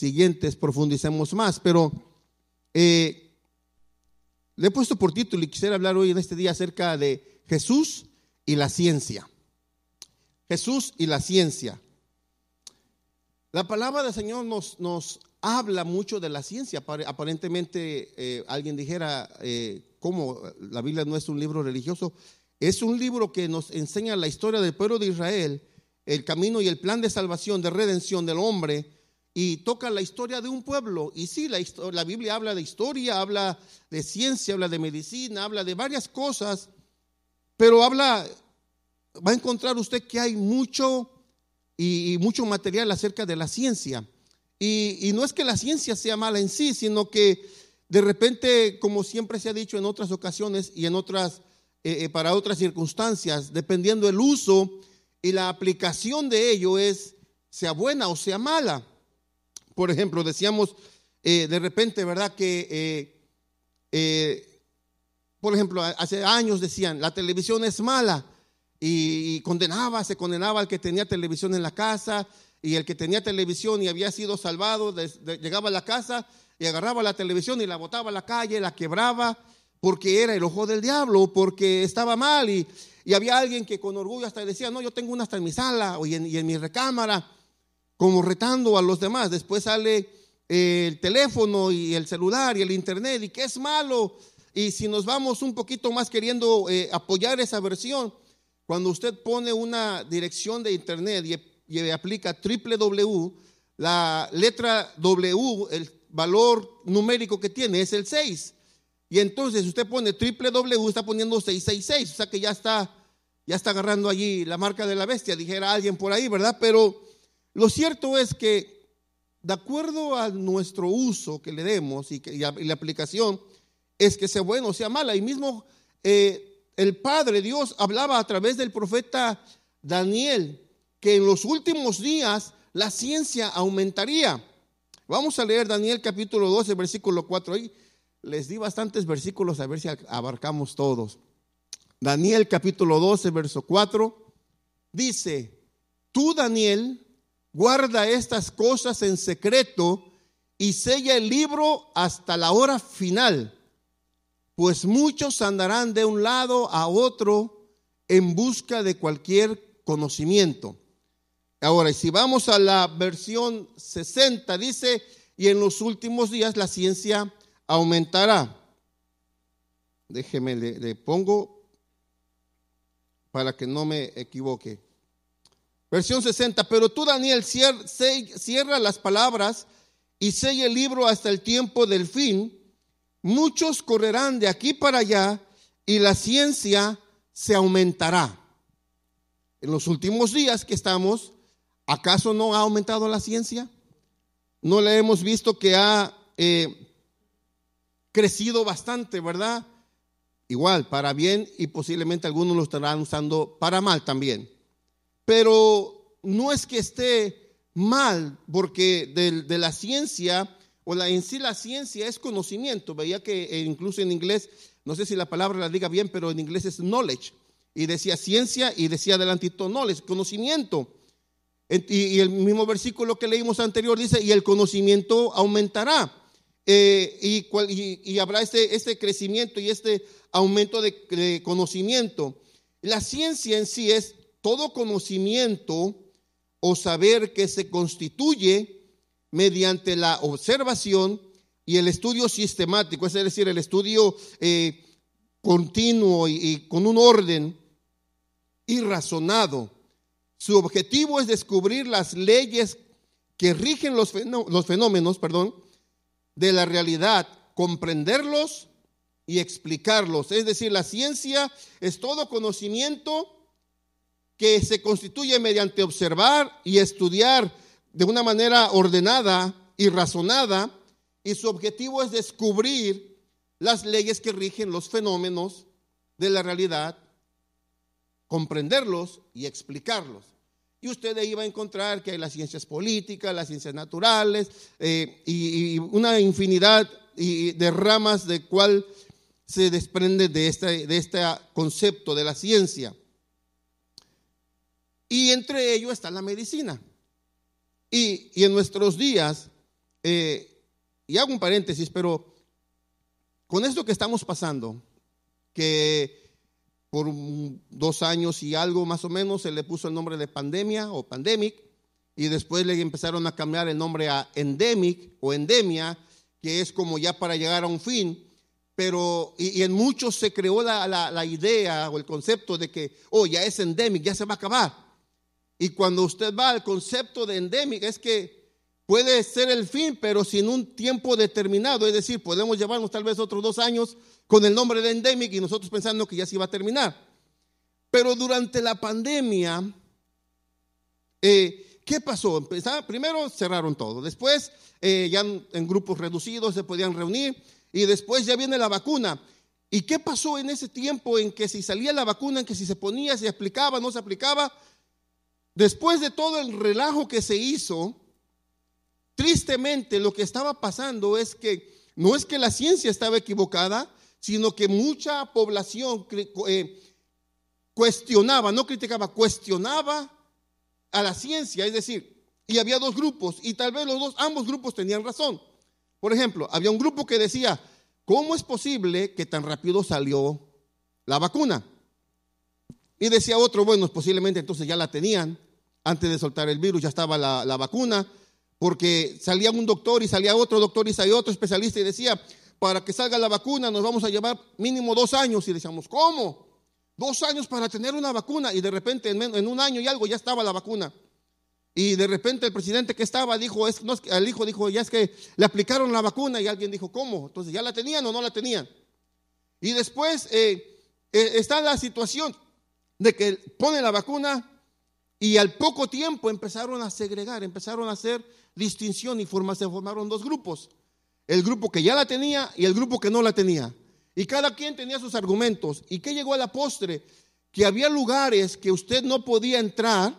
siguientes profundicemos más, pero eh, le he puesto por título y quisiera hablar hoy en este día acerca de Jesús y la ciencia. Jesús y la ciencia. La palabra del Señor nos, nos habla mucho de la ciencia. Aparentemente eh, alguien dijera, eh, ¿cómo? La Biblia no es un libro religioso. Es un libro que nos enseña la historia del pueblo de Israel, el camino y el plan de salvación, de redención del hombre, y toca la historia de un pueblo. Y sí, la, la Biblia habla de historia, habla de ciencia, habla de medicina, habla de varias cosas, pero habla, va a encontrar usted que hay mucho y, mucho material acerca de la ciencia. Y, no es que la ciencia sea mala en sí, sino que de repente, como siempre se ha dicho en otras ocasiones y en otras, eh, eh, para otras circunstancias, dependiendo el uso y la aplicación de ello es, sea buena o sea mala. Por ejemplo, decíamos eh, de repente, ¿verdad? Que, por ejemplo, hace años decían, la televisión es mala y, condenaba, se condenaba al que tenía televisión en la casa y el que tenía televisión y había sido salvado, llegaba a la casa y agarraba la televisión y la botaba a la calle, la quebraba porque era el ojo del diablo, porque estaba mal y, había alguien que con orgullo hasta decía, no, yo tengo una hasta en mi sala y y en mi recámara, como retando a los demás. Después sale el teléfono y el celular y el internet y que es malo. Y si nos vamos un poquito más queriendo eh, apoyar esa versión, cuando usted pone una dirección de internet y, aplica www, la letra W, el valor numérico que tiene es el 6. Y entonces usted pone www, está poniendo 666, o sea que ya está, ya está agarrando allí la marca de la bestia, dijera alguien por ahí, ¿verdad? Pero lo cierto es que de acuerdo a nuestro uso que le demos y, la aplicación, es que sea bueno o sea mala. Y mismo eh, el Padre Dios hablaba a través del profeta Daniel que en los últimos días la ciencia aumentaría. Vamos a leer Daniel capítulo 12, versículo 4. Ahí les di bastantes versículos a ver si abarcamos todos. Daniel capítulo 12, verso 4. Dice, tú Daniel, guarda estas cosas en secreto y sella el libro hasta la hora final pues muchos andarán de un lado a otro en busca de cualquier conocimiento. Ahora, si vamos a la versión 60, dice, y en los últimos días la ciencia aumentará. Déjeme, le, pongo para que no me equivoque. Versión 60, pero tú Daniel cierra las palabras y sella el libro hasta el tiempo del fin muchos correrán de aquí para allá y la ciencia se aumentará. En los últimos días que estamos, ¿acaso no ha aumentado la ciencia? ¿No le hemos visto que ha eh, crecido bastante, verdad? Igual, para bien y posiblemente algunos lo estarán usando para mal también. Pero no es que esté mal, porque de la ciencia o la, en sí la ciencia es conocimiento. Veía que eh, incluso en inglés, no sé si la palabra la diga bien, pero en inglés es knowledge. Y decía ciencia y decía adelantito knowledge, conocimiento. Y, el mismo versículo que leímos anterior dice, y el conocimiento aumentará. Eh, y, habrá este, este, crecimiento y este aumento de, de conocimiento. La ciencia en sí es todo conocimiento o saber que se constituye mediante la observación y el estudio sistemático, es decir, el estudio eh, continuo y, con un orden y razonado. Su objetivo es descubrir las leyes que rigen los, los fenómenos perdón, de la realidad, comprenderlos y explicarlos. Es decir, la ciencia es todo conocimiento que se constituye mediante observar y estudiar de una manera ordenada y razonada y su objetivo es descubrir las leyes que rigen los fenómenos de la realidad, comprenderlos y explicarlos. Y usted ahí va a encontrar que hay las ciencias políticas, las ciencias naturales eh, y, una infinidad de ramas de cual se desprende de este, de este concepto de la ciencia. Y entre ellos está la medicina. Y, en nuestros días eh, y hago un paréntesis, pero con esto que estamos pasando, que por dos años y algo más o menos se le puso el nombre de pandemia o pandemic, y después le empezaron a cambiar el nombre a endemic o endemia, que es como ya para llegar a un fin pero y, en muchos se creó la, idea o el concepto de que, oh, ya es endémico, ya se va a acabar. Y cuando usted va al concepto de endémico, es que puede ser el fin, pero sin un tiempo determinado. Es decir, podemos llevarnos tal vez otros dos años con el nombre de endémico y nosotros pensando que ya se iba a terminar. Pero durante la pandemia, eh, ¿qué pasó? Primero cerraron todo, después eh, ya en grupos reducidos se podían reunir y después ya viene la vacuna. ¿Y qué pasó en ese tiempo en que si salía la vacuna, en que si se ponía, se aplicaba, no se aplicaba? Después de todo el relajo que se hizo, tristemente lo que estaba pasando es que no es que la ciencia estaba equivocada, sino que mucha población eh, cuestionaba, no criticaba, cuestionaba a la ciencia, es decir, y había dos grupos y tal vez los dos, ambos grupos tenían razón. Por ejemplo, había un grupo que decía, ¿cómo es posible que tan rápido salió la vacuna? Y decía otro, bueno, posiblemente entonces ya la tenían, antes de soltar el virus ya estaba la, vacuna, porque salía un doctor y salía otro doctor y salía otro especialista y decía, para que salga la vacuna nos vamos a llevar mínimo dos años. Y decíamos, ¿cómo? Dos años para tener una vacuna. Y de repente en un año y algo ya estaba la vacuna. Y de repente el presidente que estaba dijo, es, no, el hijo dijo, ya es que le aplicaron la vacuna y alguien dijo, ¿cómo? Entonces, ¿ya la tenían o no la tenían? Y después eh, eh, está la situación de que pone la vacuna y al poco tiempo empezaron a segregar, empezaron a hacer distinción y se formaron dos grupos. El grupo que ya la tenía y el grupo que no la tenía. Y cada quien tenía sus argumentos. ¿Y qué llegó a la postre? Que había lugares que usted no podía entrar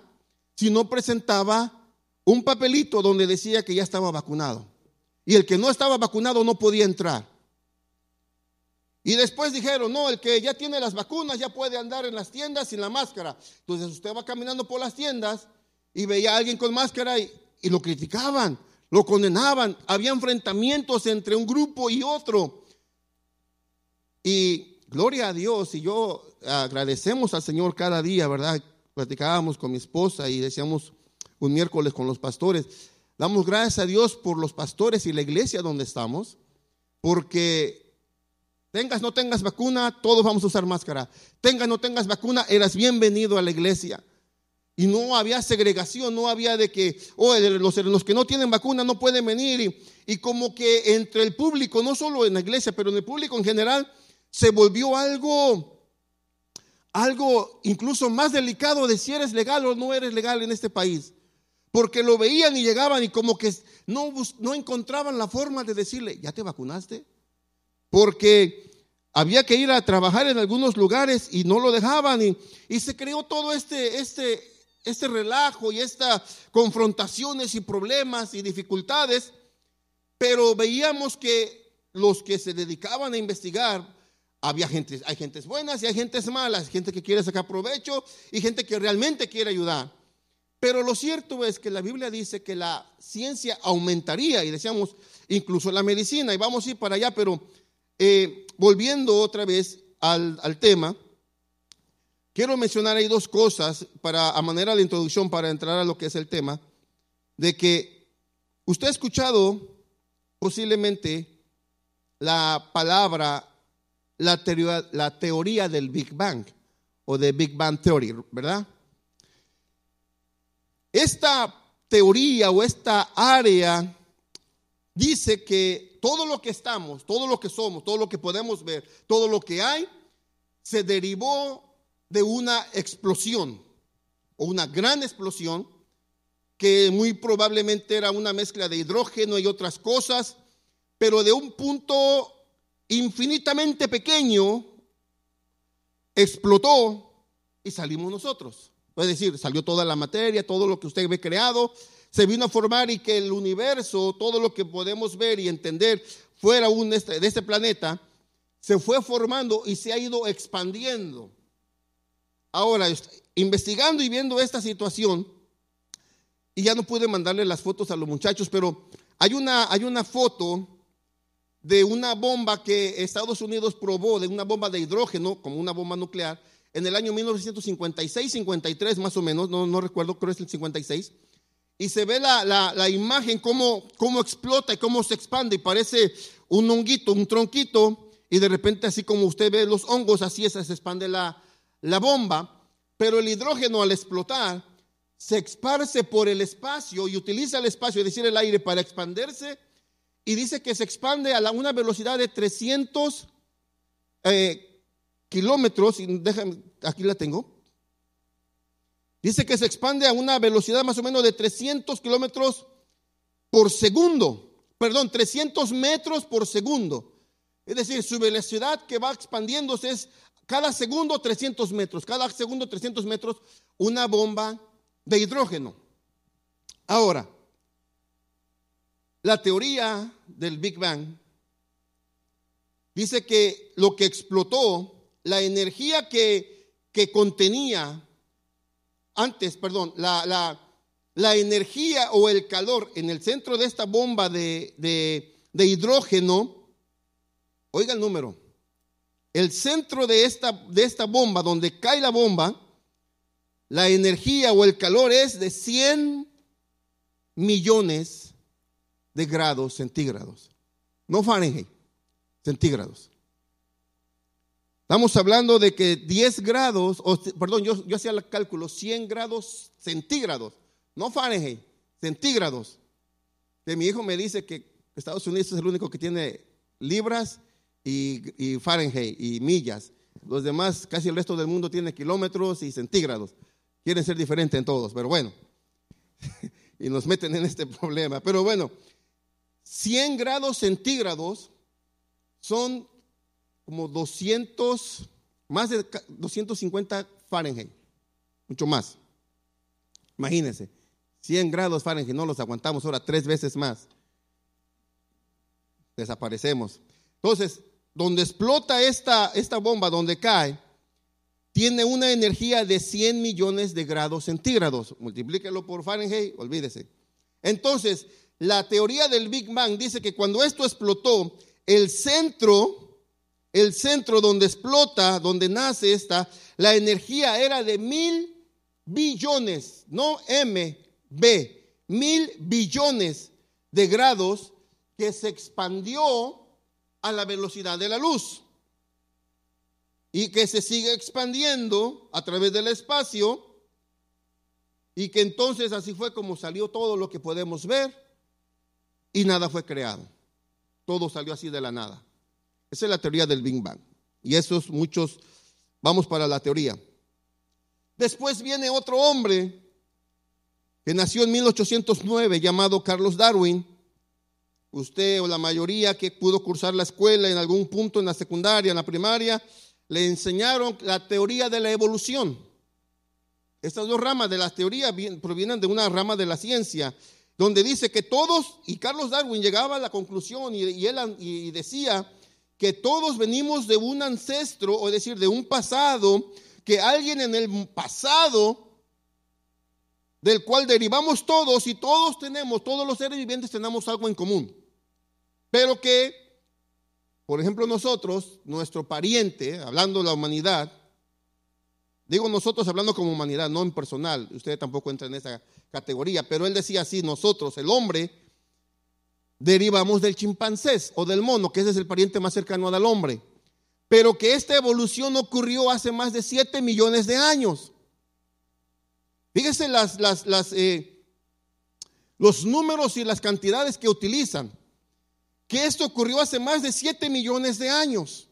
si no presentaba un papelito donde decía que ya estaba vacunado. Y el que no estaba vacunado no podía entrar. Y después dijeron, no, el que ya tiene las vacunas ya puede andar en las tiendas sin la máscara. Entonces usted va caminando por las tiendas y veía a alguien con máscara y, lo criticaban, lo condenaban. Había enfrentamientos entre un grupo y otro. Y gloria a Dios, y yo agradecemos al Señor cada día, ¿verdad? platicábamos con mi esposa y decíamos un miércoles con los pastores, damos gracias a Dios por los pastores y la iglesia donde estamos, porque tengas no tengas vacuna, todos vamos a usar máscara. Tengas no tengas vacuna, eras bienvenido a la iglesia. Y no había segregación, no había de que, oh, los, los que no tienen vacuna no pueden venir. Y, y como que entre el público, no solo en la iglesia, pero en el público en general, se volvió algo algo incluso más delicado de si eres legal o no eres legal en este país. Porque lo veían y llegaban y como que no, no encontraban la forma de decirle, ¿ya te vacunaste? Porque había que ir a trabajar en algunos lugares y no lo dejaban y, se creó todo este, este, este relajo y estas confrontaciones y problemas y dificultades, pero veíamos que los que se dedicaban a investigar había gente, hay gentes buenas y hay gentes malas, gente que quiere sacar provecho y gente que realmente quiere ayudar. Pero lo cierto es que la Biblia dice que la ciencia aumentaría y decíamos incluso la medicina y vamos a ir para allá, pero eh, volviendo otra vez al, al, tema, quiero mencionar ahí dos cosas para a manera de introducción para entrar a lo que es el tema, de que usted ha escuchado posiblemente la palabra la teoría, la teoría del Big Bang o de Big Bang Theory, ¿verdad? Esta teoría o esta área dice que todo lo que estamos, todo lo que somos, todo lo que podemos ver, todo lo que hay, se derivó de una explosión o una gran explosión que muy probablemente era una mezcla de hidrógeno y otras cosas, pero de un punto infinitamente pequeño explotó y salimos nosotros. Es decir, salió toda la materia, todo lo que usted ve creado, se vino a formar y que el universo, todo lo que podemos ver y entender fuera un de este planeta, se fue formando y se ha ido expandiendo. Ahora, investigando y viendo esta situación, y ya no pude mandarle las fotos a los muchachos, pero hay una, hay una foto de una bomba que Estados Unidos probó, de una bomba de hidrógeno, como una bomba nuclear, en el año 1956-53 más o menos, no, no recuerdo, creo que es el 56, y se ve la, la, imagen, cómo, cómo explota y cómo se expande, y parece un honguito, un tronquito, y de repente así como usted ve los hongos, así es, se expande la, la bomba, pero el hidrógeno al explotar se esparce por el espacio y utiliza el espacio, es decir, el aire, para expandirse, y dice que se expande a una velocidad de 300 eh, kilómetros, y déjame, aquí la tengo. Dice que se expande a una velocidad más o menos de 300 kilómetros por segundo, perdón, 300 metros por segundo. Es decir, su velocidad que va expandiéndose es cada segundo 300 metros, cada segundo 300 metros, una bomba de hidrógeno. Ahora, la teoría del Big Bang dice que lo que explotó la energía que, que contenía antes, perdón, la, la, la, energía o el calor en el centro de esta bomba de, de, hidrógeno, oiga el número, el centro de esta, de esta bomba, donde cae la bomba, la energía o el calor es de 100 millones de grados centígrados. No Fahrenheit, centígrados. Estamos hablando de que 10 grados, o, perdón, yo, yo hacía el cálculo, 100 grados centígrados, no Fahrenheit, centígrados. Que mi hijo me dice que Estados Unidos es el único que tiene libras y, y Fahrenheit y millas. Los demás, casi el resto del mundo tiene kilómetros y centígrados. Quieren ser diferentes en todos, pero bueno. y nos meten en este problema. Pero bueno, 100 grados centígrados son como 200, más de 250 Fahrenheit, mucho más. Imagínense, 100 grados Fahrenheit, no los aguantamos ahora tres veces más. Desaparecemos. Entonces, donde explota esta, esta bomba, donde cae, tiene una energía de 100 millones de grados centígrados. Multiplíquelo por Fahrenheit, olvídese. Entonces, la teoría del Big Bang dice que cuando esto explotó, el centro el centro donde explota, donde nace esta, la energía era de mil billones, no M, B, mil billones de grados que se expandió a la velocidad de la luz y que se sigue expandiendo a través del espacio y que entonces así fue como salió todo lo que podemos ver y nada fue creado. Todo salió así de la nada. Esa es la teoría del Big Bang. Y esos muchos, vamos para la teoría. Después viene otro hombre que nació en 1809 llamado Carlos Darwin. Usted o la mayoría que pudo cursar la escuela en algún punto en la secundaria, en la primaria, le enseñaron la teoría de la evolución. Estas dos ramas de la teoría provienen de una rama de la ciencia, donde dice que todos, y Carlos Darwin llegaba a la conclusión y, él y decía que todos venimos de un ancestro, o decir, de un pasado, que alguien en el pasado, del cual derivamos todos y todos tenemos, todos los seres vivientes tenemos algo en común. Pero que, por ejemplo, nosotros, nuestro pariente, hablando de la humanidad, digo nosotros hablando como humanidad, no en personal, usted tampoco entra en esa categoría, pero él decía así, nosotros, el hombre, derivamos del chimpancés o del mono, que ese es el pariente más cercano al hombre. Pero que esta evolución ocurrió hace más de 7 millones de años. Fíjese las, las, las, eh, los números y las cantidades que utilizan. Que esto ocurrió hace más de 7 millones de años.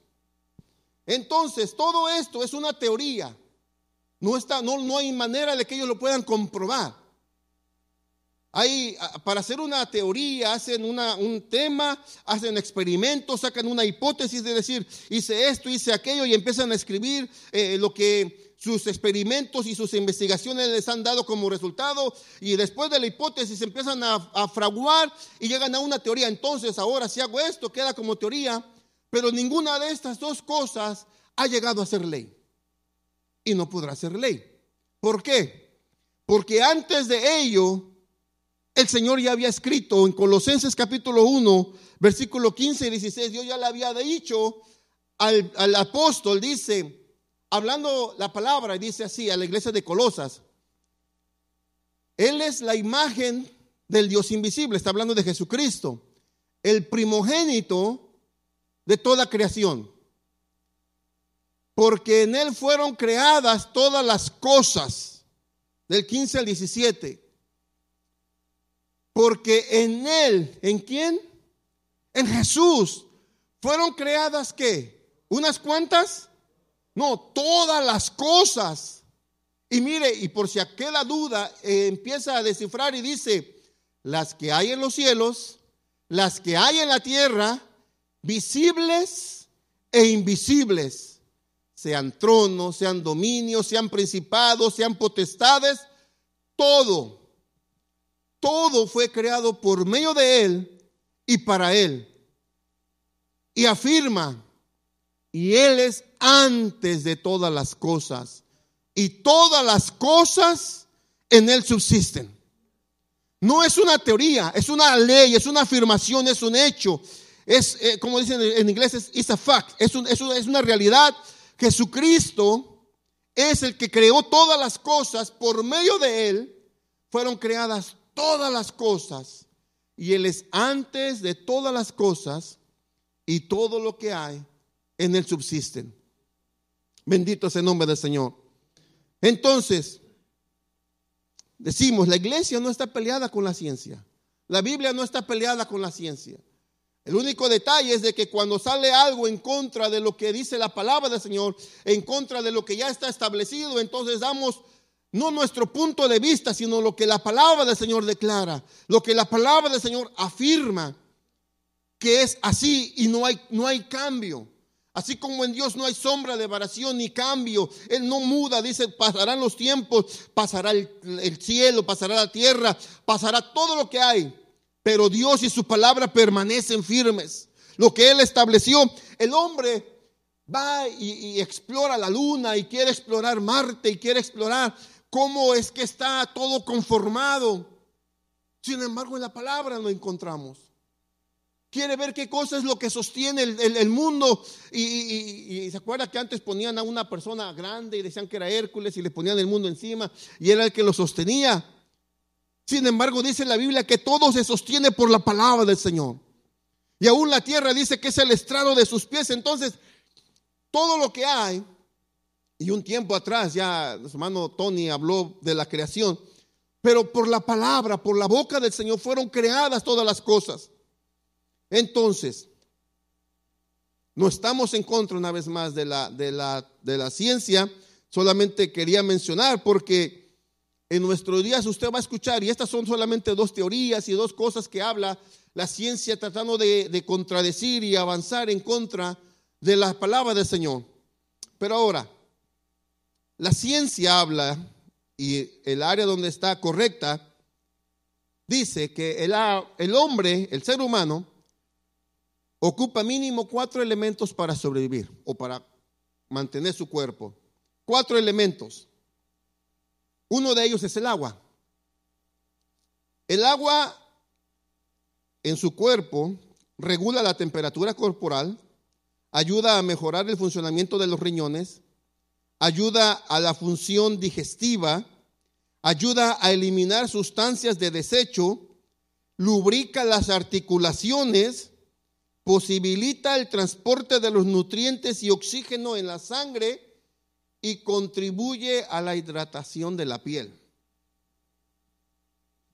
Entonces, todo esto es una teoría. No, está, no, no hay manera de que ellos lo puedan comprobar. Hay, para hacer una teoría, hacen un tema, hacen experimentos, sacan una hipótesis de decir, hice esto, hice aquello y empiezan a escribir eh, lo que sus experimentos y sus investigaciones les han dado como resultado y después de la hipótesis empiezan a, a fraguar y llegan a una teoría. Entonces ahora si hago esto queda como teoría, pero ninguna de estas dos cosas ha llegado a ser ley y no podrá ser ley. ¿Por qué? Porque antes de ello el Señor ya había escrito en Colosenses capítulo 1, versículo 15 y 16, Dios ya le había dicho al, al apóstol, dice, hablando la palabra, dice así a la iglesia de Colosas, Él es la imagen del Dios invisible, está hablando de Jesucristo, el primogénito de toda creación, porque en Él fueron creadas todas las cosas, del 15 al 17 porque en Él, ¿en quién? En Jesús. ¿Fueron creadas qué? ¿Unas cuantas? No, todas las cosas. Y mire, y por si aquella duda, eh, empieza a descifrar y dice, las que hay en los cielos, las que hay en la tierra, visibles e invisibles, sean tronos, sean dominios, sean principados, sean potestades, todo todo fue creado por medio de Él y para Él. Y afirma, y Él es antes de todas las cosas. Y todas las cosas en Él subsisten. No es una teoría, es una ley, es una afirmación, es un hecho. Es, eh, como dicen en inglés, es a fact, es, es una realidad. Jesucristo es el que creó todas las cosas, por medio de Él fueron creadas todas las cosas y Él es antes de todas las cosas y todo lo que hay en Él subsisten. Bendito es el nombre del Señor. Entonces, decimos, la iglesia no está peleada con la ciencia. La Biblia no está peleada con la ciencia. El único detalle es de que cuando sale algo en contra de lo que dice la palabra del Señor, en contra de lo que ya está establecido, entonces damos no nuestro punto de vista, sino lo que la palabra del Señor declara, lo que la palabra del Señor afirma, que es así y no hay, no hay cambio. Así como en Dios no hay sombra de variación ni cambio, Él no muda, dice, pasarán los tiempos, pasará el, el cielo, pasará la tierra, pasará todo lo que hay, pero Dios y su palabra permanecen firmes. Lo que Él estableció, el hombre va y, explora la luna y quiere explorar Marte y quiere explorar cómo es que está todo conformado. Sin embargo, en la palabra lo encontramos. Quiere ver qué cosa es lo que sostiene el, mundo. Y, se acuerda que antes ponían a una persona grande y decían que era Hércules y le ponían el mundo encima y era el que lo sostenía. Sin embargo, dice la Biblia que todo se sostiene por la palabra del Señor. Y aún la tierra dice que es el estrado de sus pies. Entonces, todo lo que hay y un tiempo atrás ya su hermano Tony habló de la creación, pero por la palabra, por la boca del Señor fueron creadas todas las cosas. Entonces, no estamos en contra una vez más de la, de la, de la ciencia, solamente quería mencionar porque en nuestros días usted va a escuchar, y estas son solamente dos teorías y dos cosas que habla la ciencia tratando de, de contradecir y avanzar en contra de la palabra del Señor. Pero ahora, la ciencia habla, y el área donde está correcta, dice que el, el hombre, el ser humano, ocupa mínimo cuatro elementos para sobrevivir o para mantener su cuerpo. Cuatro elementos. Uno de ellos es el agua. El agua en su cuerpo regula la temperatura corporal, ayuda a mejorar el funcionamiento de los riñones, ayuda a la función digestiva, ayuda a eliminar sustancias de desecho, lubrica las articulaciones, posibilita el transporte de los nutrientes y oxígeno en la sangre y contribuye a la hidratación de la piel.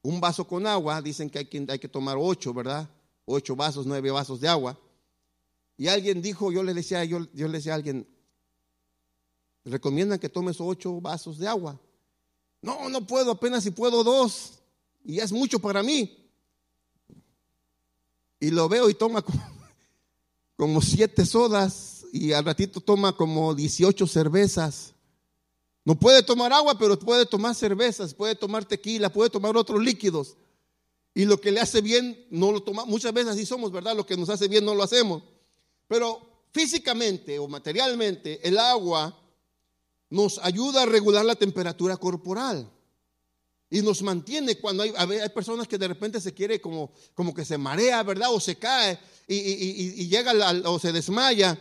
Un vaso con agua, dicen que hay que, tomar ocho, ¿verdad? Ocho vasos, nueve vasos de agua. Y alguien dijo, yo le decía, yo, yo le decía a alguien, recomiendan que tomes ocho vasos de agua. No, no puedo, apenas si puedo dos. Y es mucho para mí. Y lo veo y toma como, siete sodas y al ratito toma como 18 cervezas. No puede tomar agua, pero puede tomar cervezas, puede tomar tequila, puede tomar otros líquidos. Y lo que le hace bien no lo toma. Muchas veces así somos, ¿verdad? Lo que nos hace bien no lo hacemos. Pero físicamente o materialmente, el agua nos ayuda a regular la temperatura corporal. y nos mantiene cuando hay, hay, personas que de repente se quiere como, como que se marea, ¿verdad? O se cae y, y llega o se desmaya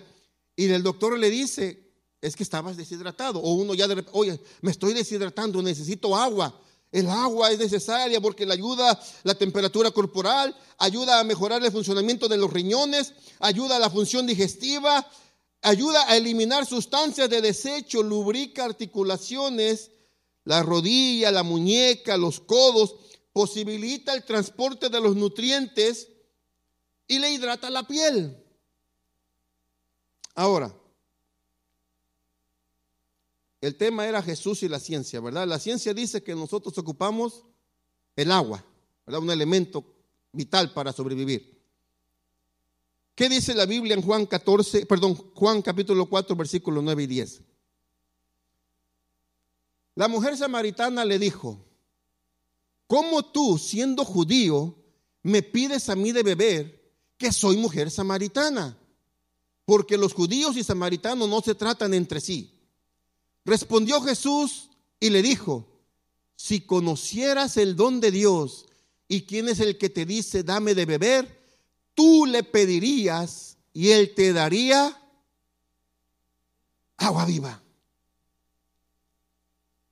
y el doctor le dice, es que estabas deshidratado. O uno ya de repente, oye, me estoy deshidratando, necesito agua. El agua es necesaria porque le ayuda la temperatura corporal, ayuda a mejorar el funcionamiento de los riñones, ayuda a la función digestiva, ayuda a eliminar sustancias de desecho, lubrica articulaciones, la rodilla, la muñeca, los codos, posibilita el transporte de los nutrientes y le hidrata la piel. Ahora, el tema era Jesús y la ciencia, ¿verdad? La ciencia dice que nosotros ocupamos el agua, ¿verdad? Un elemento vital para sobrevivir. ¿Qué dice la Biblia en Juan 14, perdón, Juan capítulo 4, versículos 9 y 10? La mujer samaritana le dijo, ¿cómo tú, siendo judío, me pides a mí de beber que soy mujer samaritana? Porque los judíos y samaritanos no se tratan entre sí. Respondió Jesús y le dijo, si conocieras el don de Dios y quién es el que te dice, dame de beber, tú le pedirías y él te daría agua viva.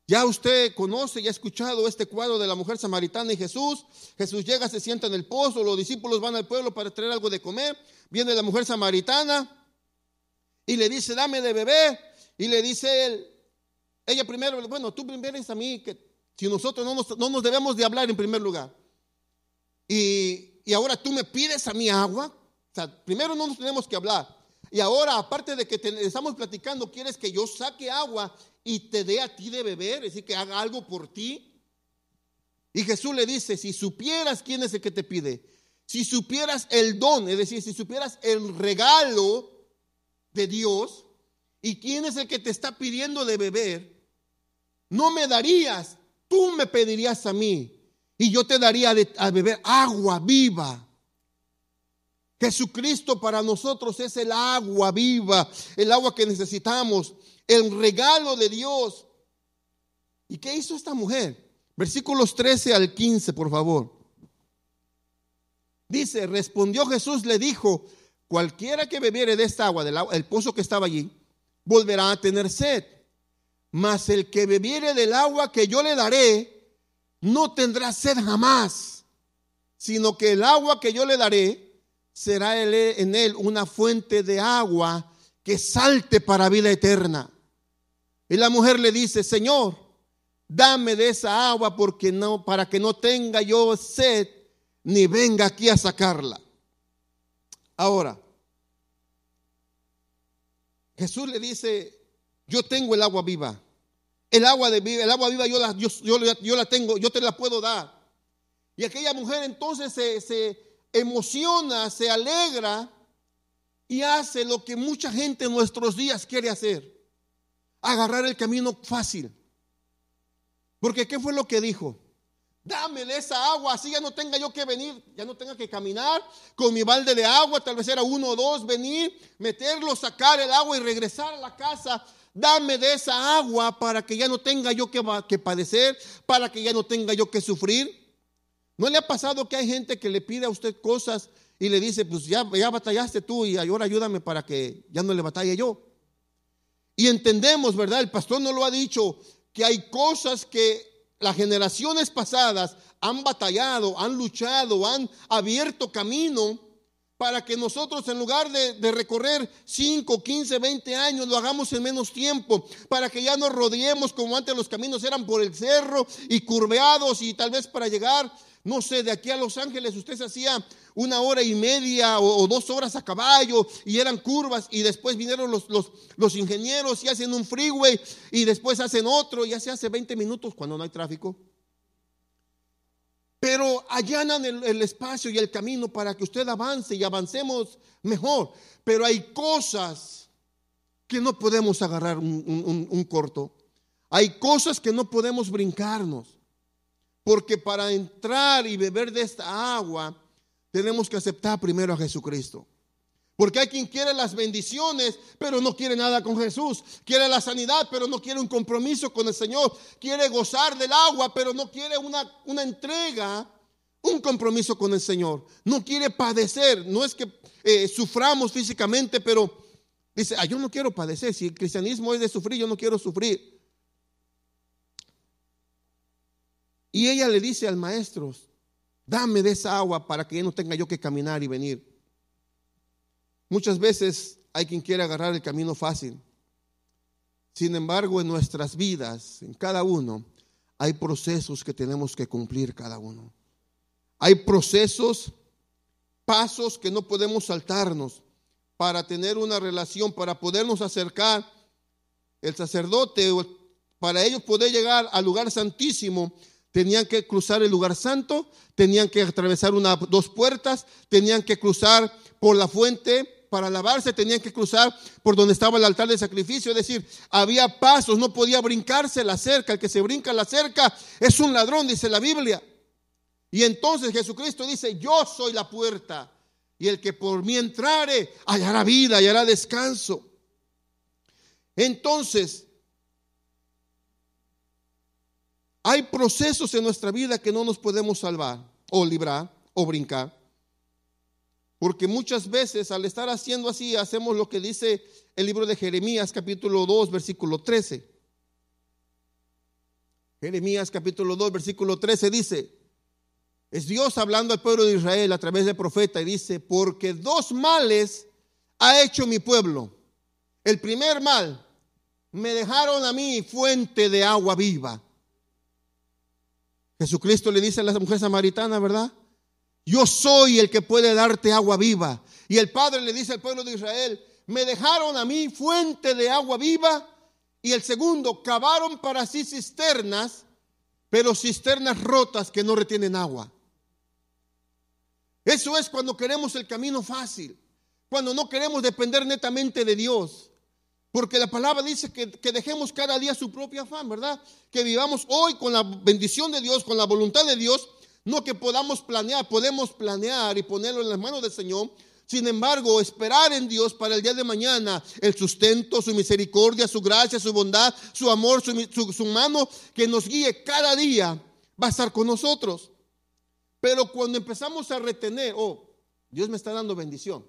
Ya usted conoce y ha escuchado este cuadro de la mujer samaritana y Jesús. Jesús llega, se sienta en el pozo, los discípulos van al pueblo para traer algo de comer. Viene la mujer samaritana y le dice, dame de beber. Y le dice él, ella primero, bueno, tú primero a mí, que si nosotros no nos, no nos debemos de hablar en primer lugar. Y, y, ahora tú me pides a mí agua. O sea, primero no nos tenemos que hablar. Y ahora, aparte de que te, estamos platicando, quieres que yo saque agua y te dé a ti de beber, es decir, que haga algo por ti. Y Jesús le dice, si supieras quién es el que te pide, si supieras el don, es decir, si supieras el regalo de Dios, y quién es el que te está pidiendo de beber, no me darías, tú me pedirías a mí y yo te daría de, a beber agua viva. Jesucristo para nosotros es el agua viva, el agua que necesitamos, el regalo de Dios. ¿Y qué hizo esta mujer? Versículos 13 al 15, por favor. Dice, respondió Jesús, le dijo, cualquiera que bebiere de esta agua, del el pozo que estaba allí, volverá a tener sed. Mas el que bebiere del agua que yo le daré, no tendrá sed jamás, sino que el agua que yo le daré será en él una fuente de agua que salte para vida eterna. Y la mujer le dice, Señor, dame de esa agua porque no, para que no tenga yo sed ni venga aquí a sacarla. Ahora, Jesús le dice, yo tengo el agua viva. El agua, de, el agua viva yo la, yo, la tengo, yo te la puedo dar. Y aquella mujer entonces se, se emociona, se alegra y hace lo que mucha gente en nuestros días quiere hacer. Agarrar el camino fácil. Porque ¿qué fue lo que dijo? Dame de esa agua, así ya no tenga yo que venir, ya no tenga que caminar con mi balde de agua, tal vez era uno o dos, venir, meterlo, sacar el agua y regresar a la casa. Dame de esa agua para que ya no tenga yo que, padecer, para que ya no tenga yo que sufrir. ¿No le ha pasado que hay gente que le pide a usted cosas y le dice, pues ya, ya batallaste tú y ahora ayúdame para que ya no le batalle yo? Y entendemos, ¿verdad? El pastor no lo ha dicho, que hay cosas que las generaciones pasadas han batallado, han luchado, han abierto camino para que nosotros en lugar de, recorrer 5, 15, 20 años lo hagamos en menos tiempo, para que ya nos rodeemos como antes los caminos eran por el cerro y curveados y tal vez para llegar, no sé, de aquí a Los Ángeles usted hacía una hora y media o, dos horas a caballo y eran curvas y después vinieron los, ingenieros y hacen un freeway y después hacen otro, ya se hace 20 minutos cuando no hay tráfico. Pero allanan el, espacio y el camino para que usted avance y avancemos mejor. Pero hay cosas que no podemos agarrar un corto. Hay cosas que no podemos brincarnos. Porque para entrar y beber de esta agua tenemos que aceptar primero a Jesucristo. Porque hay quien quiere las bendiciones, pero no quiere nada con Jesús. Quiere la sanidad, pero no quiere un compromiso con el Señor. Quiere gozar del agua, pero no quiere una, una entrega, un compromiso con el Señor. No quiere padecer. No es que eh, suframos físicamente, pero dice, ah, yo no quiero padecer. Si el cristianismo es de sufrir, yo no quiero sufrir. Y ella le dice al maestro, dame de esa agua para que no tenga yo que caminar y venir. Muchas veces hay quien quiere agarrar el camino fácil. Sin embargo, en nuestras vidas, en cada uno, hay procesos que tenemos que cumplir cada uno. Hay procesos, pasos que no podemos saltarnos para tener una relación, para podernos acercar. El sacerdote, para ellos poder llegar al lugar santísimo, tenían que cruzar el lugar santo, tenían que atravesar una, dos puertas, tenían que cruzar por la fuente para lavarse tenían que cruzar por donde estaba el altar de sacrificio, es decir, había pasos, no podía brincarse la cerca, el que se brinca la cerca es un ladrón, dice la Biblia. Y entonces Jesucristo dice, yo soy la puerta, y el que por mí entrare hallará vida, hallará descanso. Entonces, hay procesos en nuestra vida que no nos podemos salvar o librar o brincar. Porque muchas veces al estar haciendo así, hacemos lo que dice el libro de Jeremías capítulo 2, versículo 13. Jeremías capítulo 2, versículo 13 dice, es Dios hablando al pueblo de Israel a través del profeta y dice, porque dos males ha hecho mi pueblo. El primer mal, me dejaron a mí fuente de agua viva. Jesucristo le dice a la mujer samaritana, ¿verdad? Yo soy el que puede darte agua viva. Y el Padre le dice al pueblo de Israel, me dejaron a mí fuente de agua viva. Y el segundo, cavaron para sí cisternas, pero cisternas rotas que no retienen agua. Eso es cuando queremos el camino fácil, cuando no queremos depender netamente de Dios. Porque la palabra dice que, dejemos cada día su propia afán, ¿verdad? Que vivamos hoy con la bendición de Dios, con la voluntad de Dios no que podamos planear, podemos planear y ponerlo en las manos del Señor. Sin embargo, esperar en Dios para el día de mañana el sustento, su misericordia, su gracia, su bondad, su amor, su, mano que nos guíe cada día va a estar con nosotros. Pero cuando empezamos a retener, oh, Dios me está dando bendición.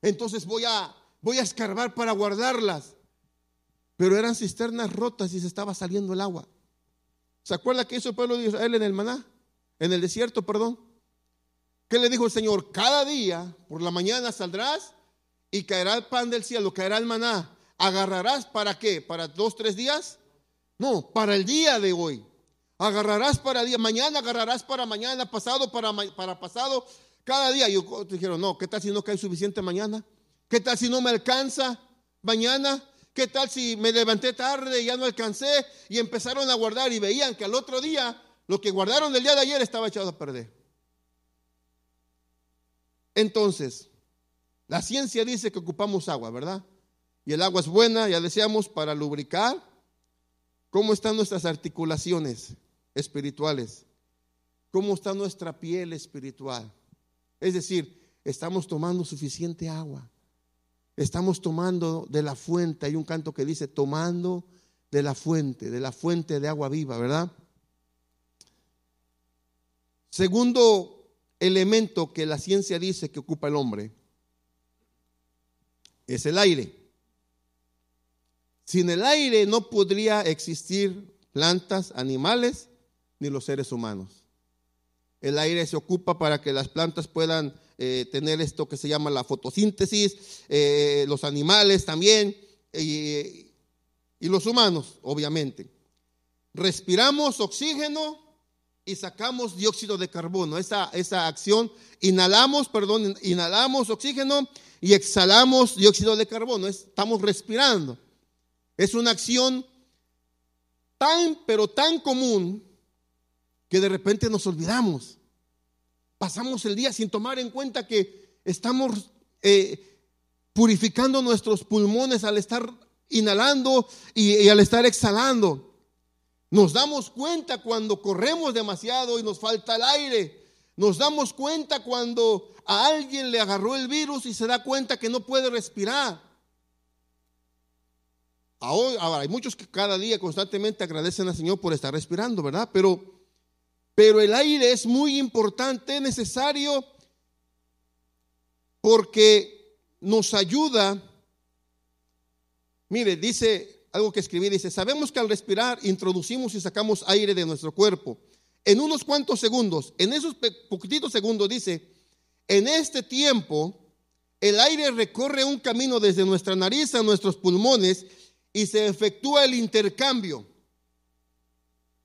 Entonces voy a, voy a escarbar para guardarlas. Pero eran cisternas rotas y se estaba saliendo el agua. ¿Se acuerda que hizo el pueblo de Israel en el maná? En el desierto, perdón. ¿Qué le dijo el Señor? Cada día por la mañana saldrás y caerá el pan del cielo, caerá el maná. ¿Agarrarás para qué? ¿Para dos, tres días? No, para el día de hoy. Agarrarás para día, mañana agarrarás para mañana, pasado para, para pasado, cada día. Yo dijeron, no, ¿qué tal si no cae suficiente mañana? ¿Qué tal si no me alcanza mañana? ¿Qué tal si me levanté tarde y ya no alcancé? Y empezaron a guardar y veían que al otro día lo que guardaron del día de ayer estaba echado a perder. Entonces, la ciencia dice que ocupamos agua, ¿verdad? Y el agua es buena, ya decíamos, para lubricar. ¿Cómo están nuestras articulaciones espirituales? ¿Cómo está nuestra piel espiritual? Es decir, estamos tomando suficiente agua. Estamos tomando de la fuente. Hay un canto que dice, tomando de la fuente, de la fuente de agua viva, ¿verdad? Segundo elemento que la ciencia dice que ocupa el hombre es el aire. Sin el aire no podría existir plantas, animales, ni los seres humanos. El aire se ocupa para que las plantas puedan eh, tener esto que se llama la fotosíntesis, eh, los animales también, y los humanos, obviamente. Respiramos oxígeno y sacamos dióxido de carbono. Esa, esa acción, inhalamos, perdón, inhalamos oxígeno y exhalamos dióxido de carbono. Estamos respirando. Es una acción tan, pero tan común que de repente nos olvidamos. Pasamos el día sin tomar en cuenta que estamos eh, purificando nuestros pulmones al estar inhalando y al estar exhalando. Nos damos cuenta cuando corremos demasiado y nos falta el aire. Nos damos cuenta cuando a alguien le agarró el virus y se da cuenta que no puede respirar. Ahora, hay muchos que cada día constantemente agradecen al Señor por estar respirando, ¿verdad? Pero, pero el aire es muy importante, necesario, porque nos ayuda. Mire, dice algo que escribí, dice, sabemos que al respirar introducimos y sacamos aire de nuestro cuerpo. En unos cuantos segundos, en esos poquititos segundos dice, en este tiempo el aire recorre un camino desde nuestra nariz a nuestros pulmones y se efectúa el intercambio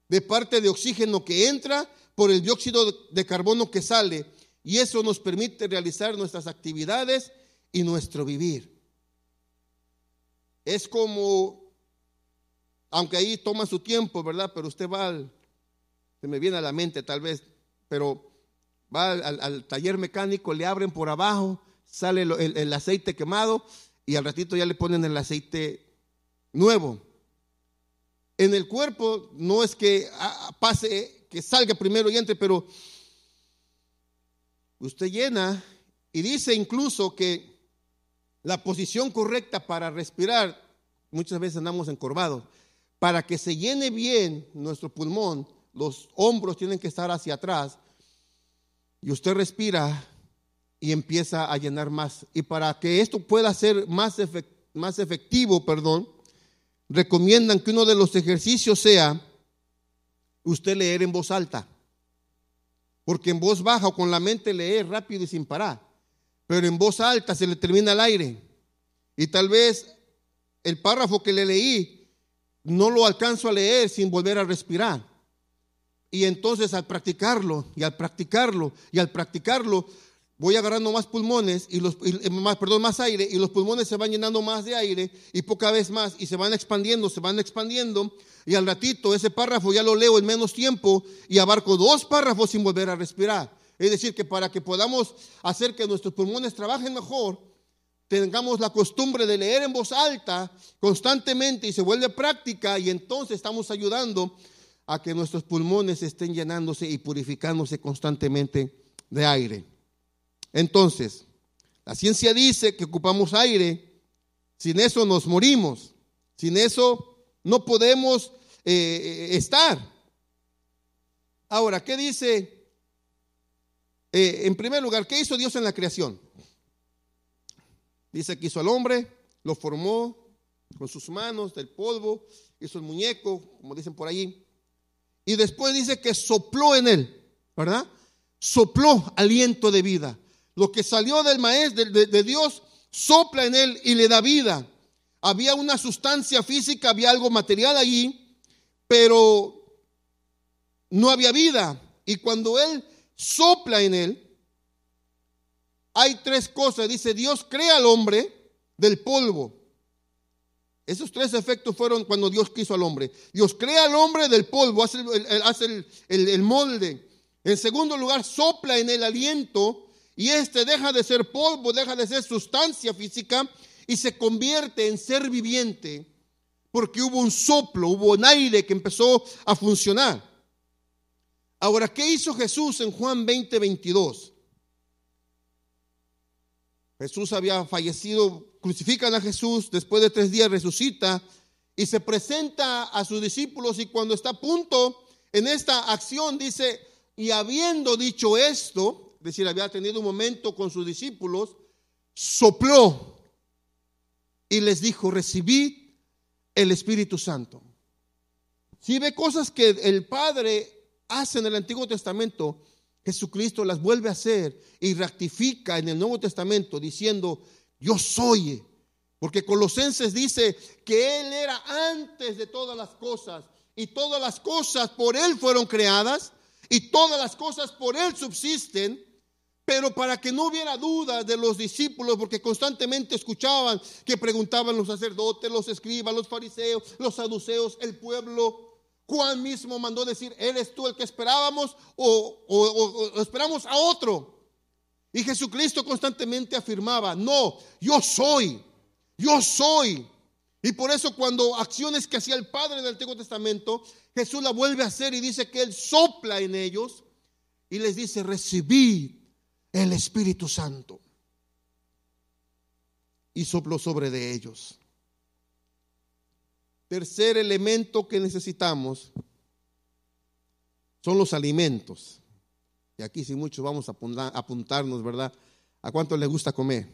de parte de oxígeno que entra por el dióxido de carbono que sale y eso nos permite realizar nuestras actividades y nuestro vivir. Es como, aunque ahí toma su tiempo, ¿verdad? Pero usted va al, se me viene a la mente tal vez, pero va al, taller mecánico, le abren por abajo, sale el aceite quemado y al ratito ya le ponen el aceite nuevo. En el cuerpo no es que pase, que salga primero y entre, pero usted llena y dice incluso que la posición correcta para respirar, muchas veces andamos encorvados, para que se llene bien nuestro pulmón, los hombros tienen que estar hacia atrás y usted respira y empieza a llenar más. Y para que esto pueda ser más, más efectivo, perdón, recomiendan que uno de los ejercicios sea usted leer en voz alta. Porque en voz baja o con la mente leer rápido y sin parar. Pero en voz alta se le termina el aire. Y tal vez el párrafo que le leí no lo alcanzo a leer sin volver a respirar. Y entonces al practicarlo y al practicarlo y al practicarlo, voy agarrando más pulmones y los más, perdón, más aire y los pulmones se van llenando más de aire y poca vez más y se van expandiendo, se van expandiendo y al ratito ese párrafo ya lo leo en menos tiempo y abarco dos párrafos sin volver a respirar. Es decir, que para que podamos hacer que nuestros pulmones trabajen mejor, tengamos la costumbre de leer en voz alta constantemente y se vuelve práctica y entonces estamos ayudando a que nuestros pulmones estén llenándose y purificándose constantemente de aire. Entonces, la ciencia dice que ocupamos aire, sin eso nos morimos, sin eso no podemos eh, estar. Ahora, ¿qué dice? Eh, en primer lugar, ¿qué hizo Dios en la creación? Dice que hizo al hombre, lo formó con sus manos del polvo, hizo el muñeco, como dicen por allí, y después dice que sopló en él, ¿verdad? Sopló aliento de vida. Lo que salió del maestro, de, Dios, sopla en él y le da vida. Había una sustancia física, había algo material allí, pero no había vida. Y cuando él sopla en él, hay tres cosas. Dice, Dios crea al hombre del polvo. Esos tres efectos fueron cuando Dios quiso al hombre. Dios crea al hombre del polvo, hace, el molde. En segundo lugar, sopla en el aliento y este deja de ser polvo, deja de ser sustancia física y se convierte en ser viviente porque hubo un soplo, hubo un aire que empezó a funcionar. Ahora, ¿qué hizo Jesús en Juan 20, 22? Jesús había fallecido, crucifican a Jesús, después de tres días resucita y se presenta a sus discípulos y cuando está a punto en esta acción dice, y habiendo dicho esto, es decir, había tenido un momento con sus discípulos, sopló y les dijo, recibí el Espíritu Santo. Si ve cosas que el Padre hace en el Antiguo Testamento, Jesucristo las vuelve a hacer y rectifica en el Nuevo Testamento diciendo, yo soy. Porque Colosenses dice que Él era antes de todas las cosas y todas las cosas por Él fueron creadas y todas las cosas por Él subsisten. Pero para que no hubiera duda de los discípulos, porque constantemente escuchaban que preguntaban los sacerdotes, los escribas, los fariseos, los saduceos, el pueblo. Juan mismo mandó decir, ¿eres tú el que esperábamos o, esperamos a otro? Y Jesucristo constantemente afirmaba, no, yo soy, yo soy. Y por eso cuando acciones que hacía el Padre del Antiguo Testamento, Jesús la vuelve a hacer y dice que Él sopla en ellos y les dice, recibid el Espíritu Santo. Y sopló sobre de ellos. Tercer elemento que necesitamos son los alimentos. Y aquí si muchos vamos a apuntarnos, ¿verdad? ¿A cuánto le gusta comer?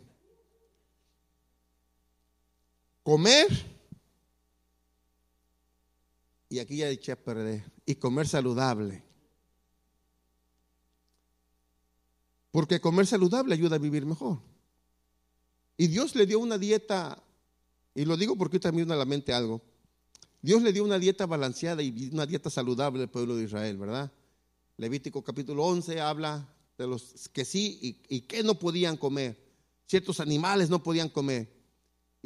Comer. Y aquí ya eché a perder. Y comer saludable. Porque comer saludable ayuda a vivir mejor. Y Dios le dio una dieta, y lo digo porque también a la mente algo. Dios le dio una dieta balanceada y una dieta saludable al pueblo de Israel, ¿verdad? Levítico capítulo 11 habla de los que sí y, y que no podían comer. Ciertos animales no podían comer.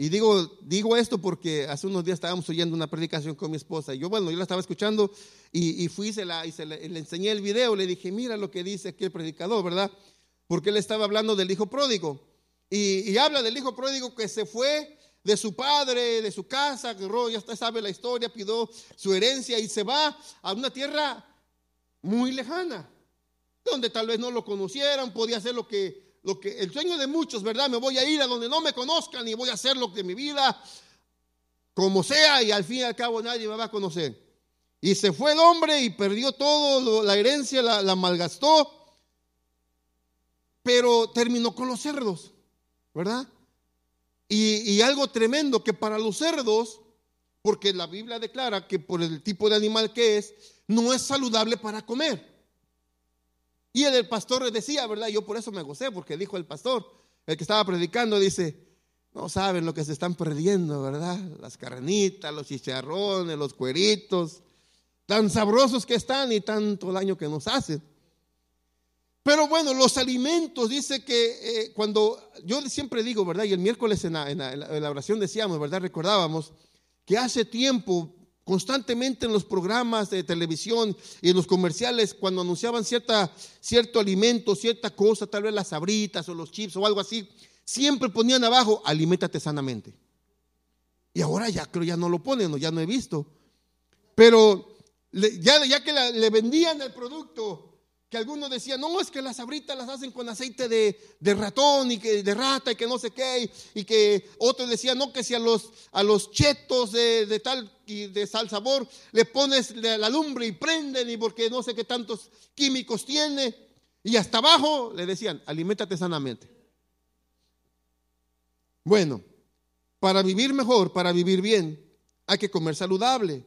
Y digo, digo esto porque hace unos días estábamos oyendo una predicación con mi esposa. Y yo, bueno, yo la estaba escuchando y, fui se la, y se le, enseñé el video. Le dije, mira lo que dice aquí el predicador, ¿verdad? Porque él estaba hablando del hijo pródigo. Y, habla del hijo pródigo que se fue de su padre, de su casa, ya está, sabe la historia, pidió su herencia y se va a una tierra muy lejana, donde tal vez no lo conocieran, podía hacer lo que lo que el sueño de muchos, ¿verdad? Me voy a ir a donde no me conozcan y voy a hacer lo que mi vida, como sea, y al fin y al cabo nadie me va a conocer. Y se fue el hombre y perdió todo, la herencia la, malgastó, pero terminó con los cerdos, ¿verdad? Y, algo tremendo que para los cerdos, porque la Biblia declara que por el tipo de animal que es, no es saludable para comer. Y el pastor decía, ¿verdad? Yo por eso me gocé, porque dijo el pastor, el que estaba predicando, dice, no saben lo que se están perdiendo, ¿verdad? Las carnitas, los chicharrones, los cueritos, tan sabrosos que están y tanto daño que nos hacen. Pero bueno, los alimentos, dice que eh, cuando, yo siempre digo, ¿verdad? Y el miércoles en la, en la oración decíamos, ¿verdad? Recordábamos que hace tiempo constantemente en los programas de televisión y en los comerciales, cuando anunciaban cierta, cierto alimento, cierta cosa, tal vez las sabritas o los chips o algo así, siempre ponían abajo, aliméntate sanamente. Y ahora ya creo ya no lo ponen, ya no he visto. Pero ya, ya que le vendían el producto, que algunos decían, no, es que las sabritas las hacen con aceite de, ratón y que de rata y que no sé qué, y que otros decían, no, que si a los, a los chetos de, tal y de sal sabor le pones la lumbre y prenden y porque no sé qué tantos químicos tiene, y hasta abajo le decían, aliméntate sanamente. Bueno, para vivir mejor, para vivir bien, hay que comer saludable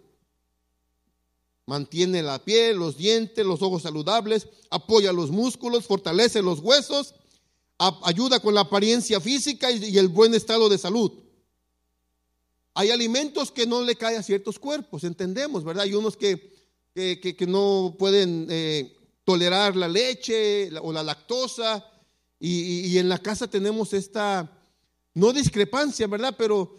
mantiene la piel, los dientes, los ojos saludables, apoya los músculos, fortalece los huesos, ayuda con la apariencia física y el buen estado de salud. Hay alimentos que no le caen a ciertos cuerpos, entendemos, ¿verdad? Hay unos que, que, no pueden eh, tolerar la leche o la lactosa y, en la casa tenemos esta, no discrepancia, ¿verdad? Pero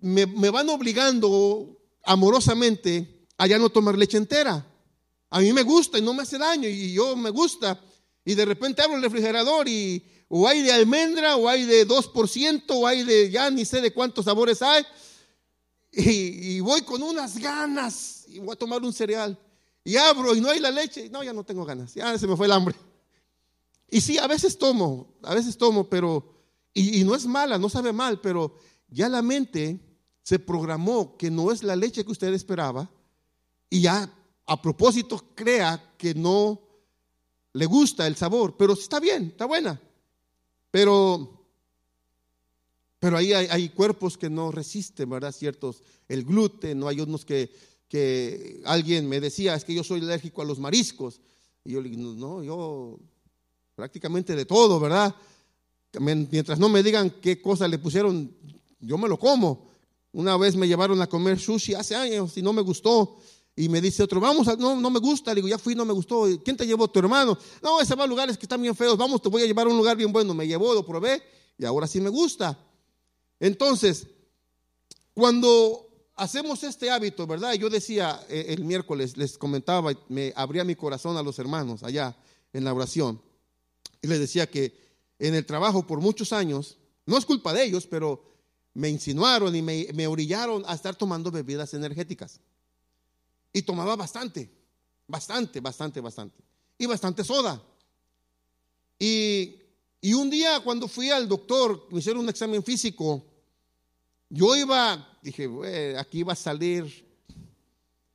me, me van obligando amorosamente allá no tomar leche entera. A mí me gusta y no me hace daño y yo me gusta. Y de repente abro el refrigerador y o hay de almendra o hay de 2% o hay de ya ni sé de cuántos sabores hay. Y, voy con unas ganas y voy a tomar un cereal. Y abro y no hay la leche. No, ya no tengo ganas. Ya se me fue el hambre. Y sí, a veces tomo, a veces tomo, pero, y, y no es mala, no sabe mal, pero ya la mente se programó que no es la leche que usted esperaba y ya a propósito crea que no le gusta el sabor, pero está bien, está buena. Pero, pero ahí hay, cuerpos que no resisten, ¿verdad? Ciertos, el gluten, no hay unos que, que alguien me decía, es que yo soy alérgico a los mariscos. Y yo le digo, no, yo prácticamente de todo, ¿verdad? Mientras no me digan qué cosa le pusieron, yo me lo como. Una vez me llevaron a comer sushi hace años y no me gustó. Y me dice otro, vamos, no, no me gusta. Le digo, ya fui, no me gustó. ¿Quién te llevó? Tu hermano. No, ese va a lugares que están bien feos. Vamos, te voy a llevar a un lugar bien bueno. Me llevó, lo probé y ahora sí me gusta. Entonces, cuando hacemos este hábito, ¿verdad? Yo decía eh, el miércoles, les comentaba, me abría mi corazón a los hermanos allá en la oración. Y les decía que en el trabajo por muchos años, no es culpa de ellos, pero me insinuaron y me, me orillaron a estar tomando bebidas energéticas. Y tomaba bastante, bastante, bastante, bastante. y bastante soda. Y, y un día cuando fui al doctor, me hicieron un examen físico, yo iba, dije, aquí va a salir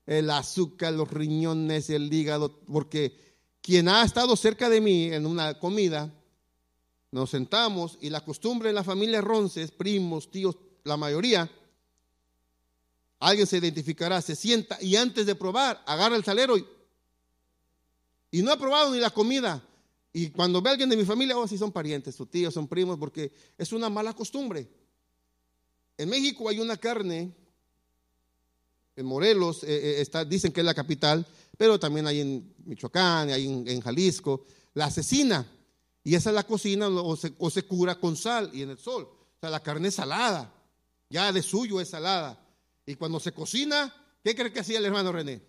el azúcar, los riñones, el hígado, porque quien ha estado cerca de mí en una comida, nos sentamos y la costumbre en la familia Ronces, primos, tíos, la mayoría, alguien se identificará, se sienta y antes de probar, agarra el salero y, no ha probado ni la comida. Y cuando ve a alguien de mi familia, oh, si son parientes, sus tíos, son primos, porque es una mala costumbre. En México hay una carne, en Morelos, eh, eh, dicen que es la capital, pero también hay en Michoacán, hay en, Jalisco, la asesina. Y esa la cocina o se, o se cura con sal y en el sol. O sea, la carne es salada, ya de suyo es salada. Y cuando se cocina, ¿qué cree que hacía el hermano René?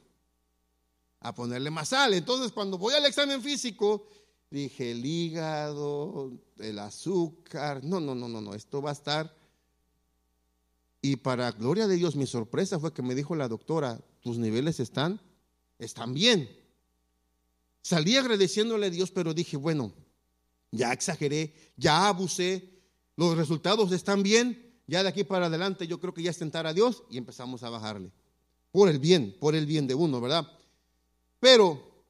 A ponerle más sal. Entonces, cuando voy al examen físico, dije el hígado, el azúcar. No, no, no, no, no. Esto va a estar. Y para gloria de Dios, mi sorpresa fue que me dijo la doctora: tus niveles están, están bien. Salí agradeciéndole a Dios, pero dije, bueno, ya exageré, ya abusé, los resultados están bien, ya de aquí para adelante yo creo que ya es tentar a Dios y empezamos a bajarle. Por el bien, por el bien de uno, ¿verdad? Pero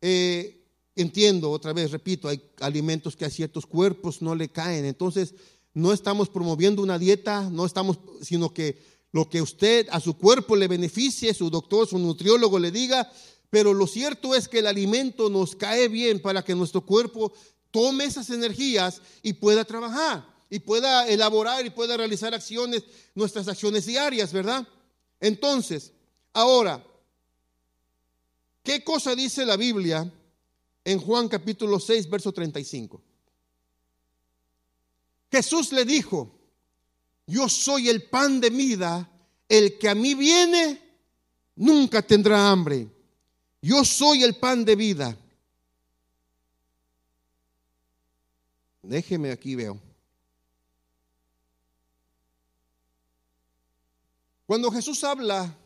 eh, entiendo, otra vez repito, hay alimentos que a ciertos cuerpos no le caen. Entonces, no estamos promoviendo una dieta, no estamos, sino que lo que usted a su cuerpo le beneficie, su doctor, su nutriólogo le diga, pero lo cierto es que el alimento nos cae bien para que nuestro cuerpo tome esas energías y pueda trabajar y pueda elaborar y pueda realizar acciones, nuestras acciones diarias, ¿verdad? Entonces, ahora, ¿qué cosa dice la Biblia en Juan capítulo 6, verso 35? Jesús le dijo, yo soy el pan de vida, el que a mí viene nunca tendrá hambre. Yo soy el pan de vida. Déjeme aquí, veo. Cuando Jesús habla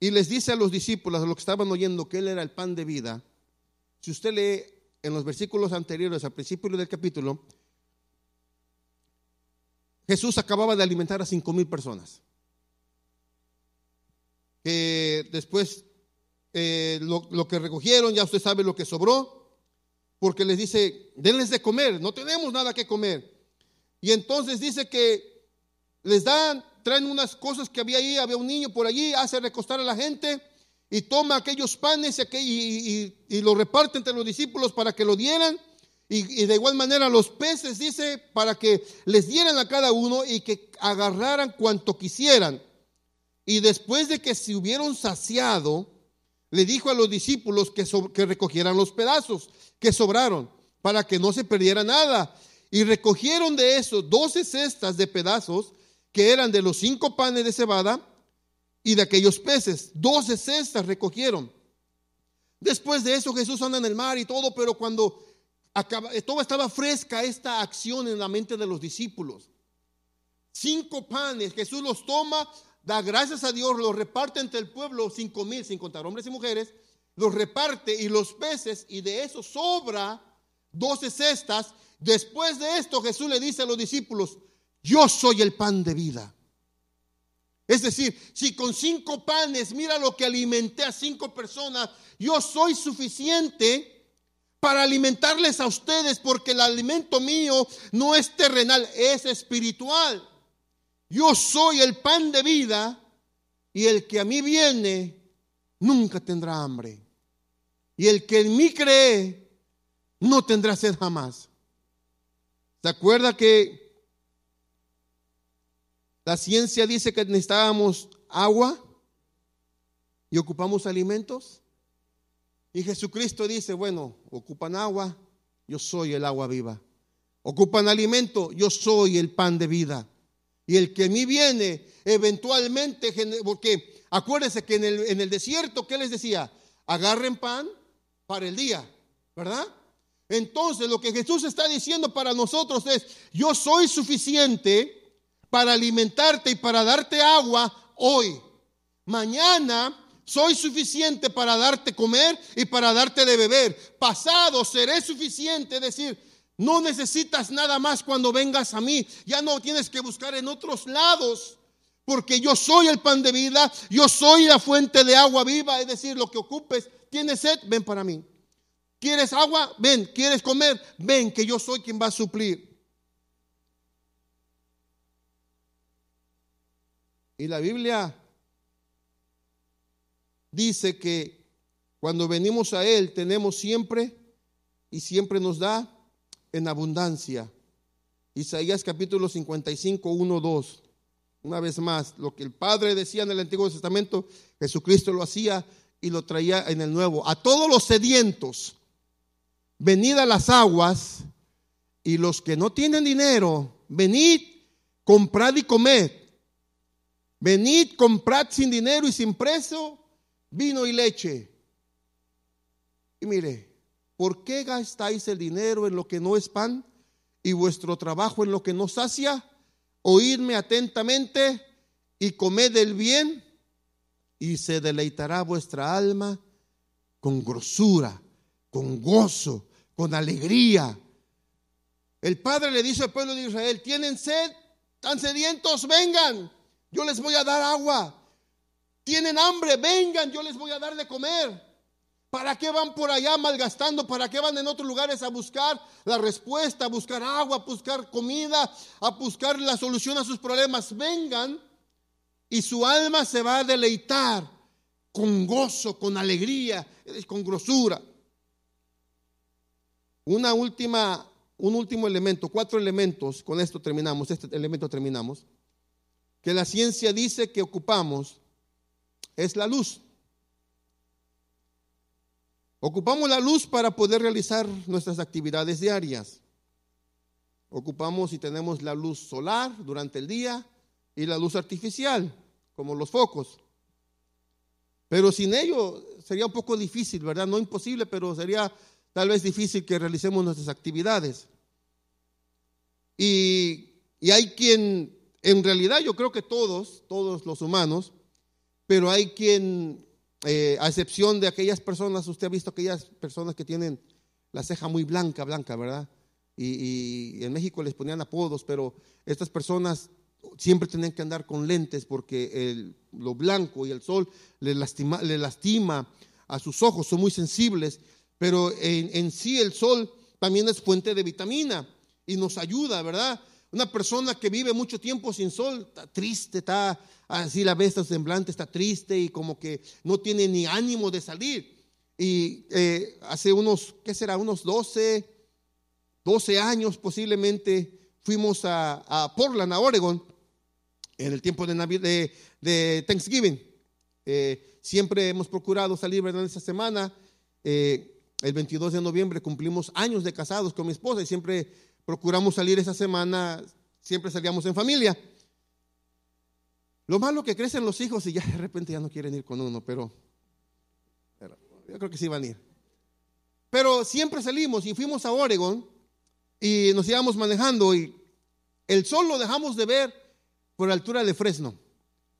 y les dice a los discípulos, a los que estaban oyendo, que Él era el pan de vida, si usted lee en los versículos anteriores, al principio del capítulo, Jesús acababa de alimentar a cinco mil personas. Que después eh, lo, lo, que recogieron, ya usted sabe lo que sobró, porque les dice, denles de comer, no tenemos nada que comer. Y entonces dice que les dan traen unas cosas que había ahí, había un niño por allí, hace recostar a la gente y toma aquellos panes y, y, lo reparte entre los discípulos para que lo dieran. Y, de igual manera los peces, dice, para que les dieran a cada uno y que agarraran cuanto quisieran. Y después de que se hubieron saciado, le dijo a los discípulos que, que recogieran los pedazos que sobraron, para que no se perdiera nada. Y recogieron de eso doce cestas de pedazos que eran de los cinco panes de cebada y de aquellos peces. Doce cestas recogieron. Después de eso Jesús anda en el mar y todo, pero cuando todo estaba fresca esta acción en la mente de los discípulos. Cinco panes, Jesús los toma, da gracias a Dios, los reparte entre el pueblo, cinco mil, sin contar hombres y mujeres, los reparte y los peces, y de eso sobra doce cestas. Después de esto Jesús le dice a los discípulos, yo soy el pan de vida. Es decir, si con cinco panes, mira lo que alimenté a cinco personas, yo soy suficiente para alimentarles a ustedes porque el alimento mío no es terrenal, es espiritual. Yo soy el pan de vida y el que a mí viene nunca tendrá hambre. Y el que en mí cree no tendrá sed jamás. ¿Se acuerda que la ciencia dice que necesitábamos agua y ocupamos alimentos. Y Jesucristo dice, bueno, ocupan agua, yo soy el agua viva. Ocupan alimento, yo soy el pan de vida. Y el que a mí viene, eventualmente, porque acuérdense que en el, en el desierto, ¿qué les decía? Agarren pan para el día, ¿verdad? Entonces lo que Jesús está diciendo para nosotros es, yo soy suficiente para alimentarte y para darte agua hoy. Mañana Soy suficiente para darte comer y para darte de beber. Pasado seré suficiente, es decir, no necesitas nada más cuando vengas a mí. Ya no tienes que buscar en otros lados. Porque yo soy el pan de vida, yo soy la fuente de agua viva, es decir, lo que ocupes. ¿Tienes sed? Ven para mí. ¿Quieres agua? Ven. ¿Quieres comer? Ven, que yo soy quien va a suplir. Y la Biblia dice que cuando venimos a Él tenemos siempre y siempre nos da en abundancia. Isaías capítulo 55, 1, 2. Una vez más, lo que el Padre decía en el Antiguo Testamento, Jesucristo lo hacía y lo traía en el Nuevo. A todos los sedientos, venid a las aguas, y los que no tienen dinero, venid, comprad y comed. Venid, comprad sin dinero y sin precio vino y leche. Y mire, ¿por qué gastáis el dinero en lo que no es pan y vuestro trabajo en lo que no sacia? Oídme atentamente y comed el bien y se deleitará vuestra alma con grosura, con gozo, con alegría. El Padre le dice al pueblo de Israel, tienen sed, tan sedientos, vengan yo les voy a dar agua. Tienen hambre, vengan, yo les voy a dar de comer. ¿Para qué van por allá malgastando? ¿Para qué van en otros lugares a buscar la respuesta, a buscar agua, a buscar comida, a buscar la solución a sus problemas? Vengan y su alma se va a deleitar con gozo, con alegría, con grosura. Una última, un último elemento, cuatro elementos, con esto terminamos, este elemento terminamos que la ciencia dice que ocupamos es la luz. Ocupamos la luz para poder realizar nuestras actividades diarias. Ocupamos y tenemos la luz solar durante el día y la luz artificial, como los focos. Pero sin ello sería un poco difícil, ¿verdad? No imposible, pero sería tal vez difícil que realicemos nuestras actividades. Y, y hay quien en realidad yo creo que todos, todos los humanos, pero hay quien, eh, a excepción de aquellas personas, usted ha visto aquellas personas que tienen la ceja muy blanca, blanca, ¿verdad? Y, en México les ponían apodos, pero estas personas siempre tenían que andar con lentes porque lo blanco y el sol le lastima, le lastima a sus ojos, son muy sensibles, pero en, en sí el sol también es fuente de vitamina y nos ayuda, ¿verdad? Una persona que vive mucho tiempo sin sol, está triste, está así la ves, semblante, está triste y como que no tiene ni ánimo de salir. Y eh, hace unos, ¿qué será? Unos 12, 12 años posiblemente fuimos a, Portland, a Oregon, en el tiempo de, Navidad, de, Thanksgiving. Eh, siempre hemos procurado salir, ¿verdad? Esa semana. Eh, el 22 de noviembre cumplimos años de casados con mi esposa y siempre procuramos salir esa semana, siempre salíamos en familia. Lo malo que crecen los hijos y ya de repente ya no quieren ir con uno, pero, yo creo que sí van a ir. Pero siempre salimos y fuimos a Oregon y nos íbamos manejando y el sol lo dejamos de ver por la altura de Fresno.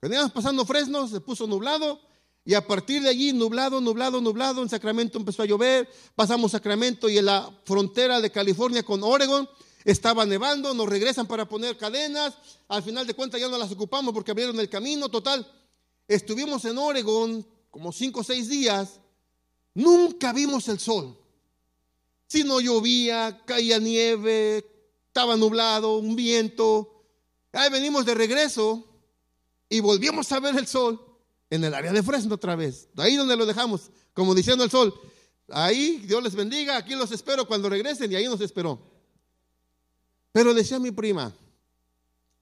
Cuando íbamos pasando Fresno se puso nublado y a partir de allí, nublado, nublado, nublado, en Sacramento empezó a llover, pasamos Sacramento y en la frontera de California con Oregon estaba nevando, nos regresan para poner cadenas, al final de cuentas ya no las ocupamos porque abrieron el camino, total. Estuvimos en Oregon como cinco o seis días, nunca vimos el sol. Si no llovía, caía nieve, estaba nublado, un viento. Ahí venimos de regreso y volvimos a ver el sol en el área de Fresno otra vez, ahí donde lo dejamos, como diciendo el sol. Ahí Dios les bendiga, aquí los espero cuando regresen y ahí nos esperó. Pero decía mi prima,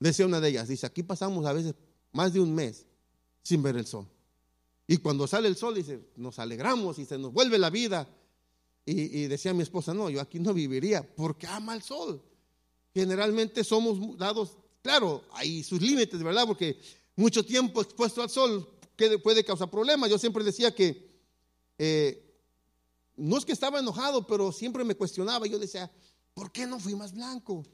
decía una de ellas, dice, aquí pasamos a veces más de un mes sin ver el sol. Y cuando sale el sol, dice, nos alegramos y se nos vuelve la vida. Y, y decía mi esposa, no, yo aquí no viviría porque ama el sol. Generalmente somos dados, claro, hay sus límites, ¿verdad? Porque mucho tiempo expuesto al sol que puede causar problemas. Yo siempre decía que eh, no es que estaba enojado, pero siempre me cuestionaba. Yo decía, ¿por qué no fui más blanco?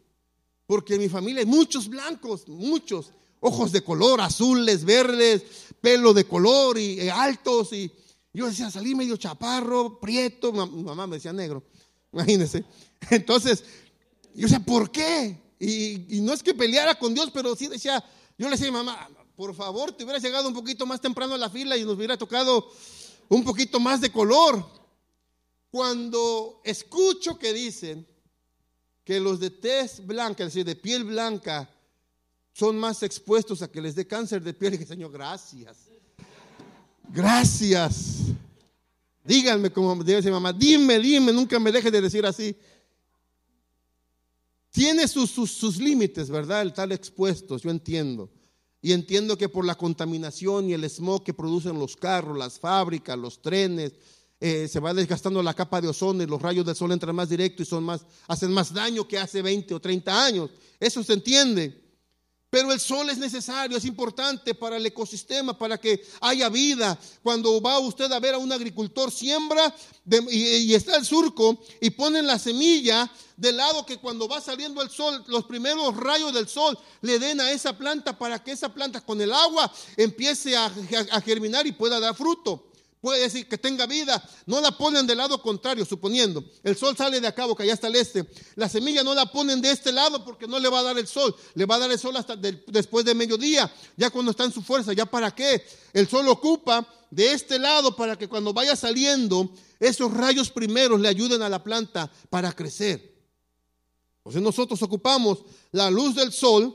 Porque en mi familia hay muchos blancos, muchos. ojos de color, azules, verdes, pelo de color y, y altos. Y yo decía, salí medio chaparro, prieto. Mi mamá me decía negro, imagínense. Entonces, yo decía, ¿por qué? Y, no es que peleara con Dios, pero sí decía, yo le decía, mamá, por favor, te hubiera llegado un poquito más temprano a la fila y nos hubiera tocado un poquito más de color. Cuando escucho que dicen que los de tez blanca, es decir, de piel blanca, son más expuestos a que les dé cáncer de piel, y que Señor, gracias. Gracias. Díganme como dice mamá, dime, dime, nunca me dejes de decir así. Tiene sus, sus, límites, ¿verdad? El estar expuestos, yo entiendo. Y entiendo que por la contaminación y el smog que producen los carros, las fábricas, los trenes, eh, se va desgastando la capa de ozono y los rayos del sol entran más directo y son más, hacen más daño que hace 20 o 30 años. Eso se entiende. Pero el sol es necesario, es importante para el ecosistema, para que haya vida. Cuando va usted a ver a un agricultor, siembra y, está el surco y ponen la semilla del lado que cuando va saliendo el sol, los primeros rayos del sol le den a esa planta para que esa planta con el agua empiece a germinar y pueda dar fruto puede decir que tenga vida, no la ponen del lado contrario, suponiendo, el sol sale de acá, que allá está el este, la semilla no la ponen de este lado porque no le va a dar el sol, le va a dar el sol hasta después de mediodía, ya cuando está en su fuerza, ya para qué, el sol ocupa de este lado para que cuando vaya saliendo, esos rayos primeros le ayuden a la planta para crecer. Entonces nosotros ocupamos la luz del sol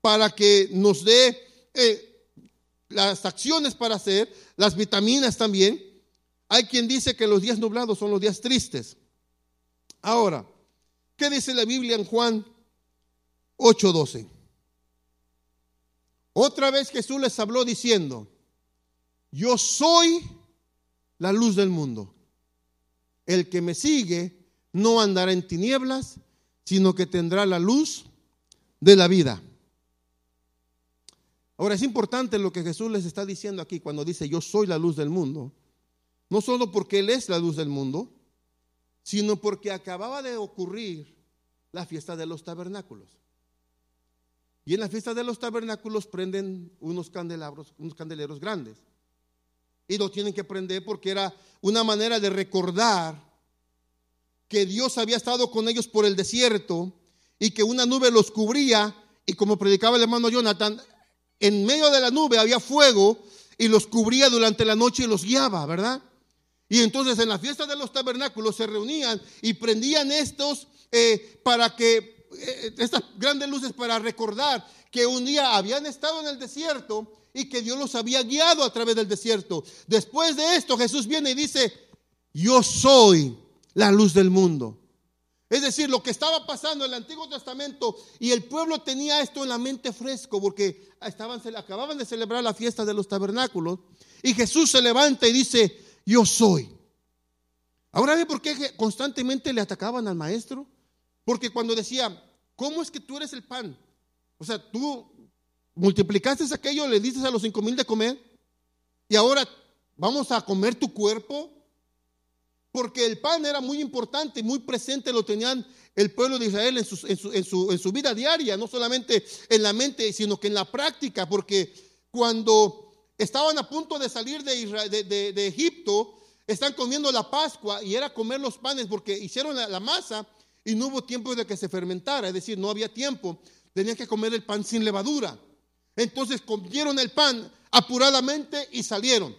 para que nos dé... Eh, las acciones para hacer, las vitaminas también. Hay quien dice que los días nublados son los días tristes. Ahora, ¿qué dice la Biblia en Juan 8:12? Otra vez Jesús les habló diciendo, yo soy la luz del mundo. El que me sigue no andará en tinieblas, sino que tendrá la luz de la vida. Ahora es importante lo que Jesús les está diciendo aquí cuando dice yo soy la luz del mundo. No solo porque Él es la luz del mundo, sino porque acababa de ocurrir la fiesta de los tabernáculos. Y en la fiesta de los tabernáculos prenden unos candelabros, unos candeleros grandes. Y lo tienen que prender porque era una manera de recordar que Dios había estado con ellos por el desierto y que una nube los cubría. Y como predicaba el hermano Jonathan, en medio de la nube había fuego y los cubría durante la noche y los guiaba, ¿verdad? Y entonces en la fiesta de los tabernáculos se reunían y prendían estos eh, para que, eh, estas grandes luces para recordar que un día habían estado en el desierto y que Dios los había guiado a través del desierto. Después de esto Jesús viene y dice, yo soy la luz del mundo. Es decir, lo que estaba pasando en el Antiguo Testamento y el pueblo tenía esto en la mente fresco porque estaban, acababan de celebrar la fiesta de los tabernáculos y Jesús se levanta y dice, yo soy. Ahora ve por qué constantemente le atacaban al maestro. Porque cuando decía, ¿cómo es que tú eres el pan? O sea, tú multiplicaste aquello, le dices a los cinco mil de comer y ahora vamos a comer tu cuerpo porque el pan era muy importante, muy presente lo tenían el pueblo de Israel en su, vida diaria, no solamente en la mente, sino que en la práctica, porque cuando estaban a punto de salir de, Egipto, están comiendo la Pascua y era comer los panes porque hicieron la masa y no hubo tiempo de que se fermentara, es decir, no había tiempo, tenían que comer el pan sin levadura. Entonces comieron el pan apuradamente y salieron.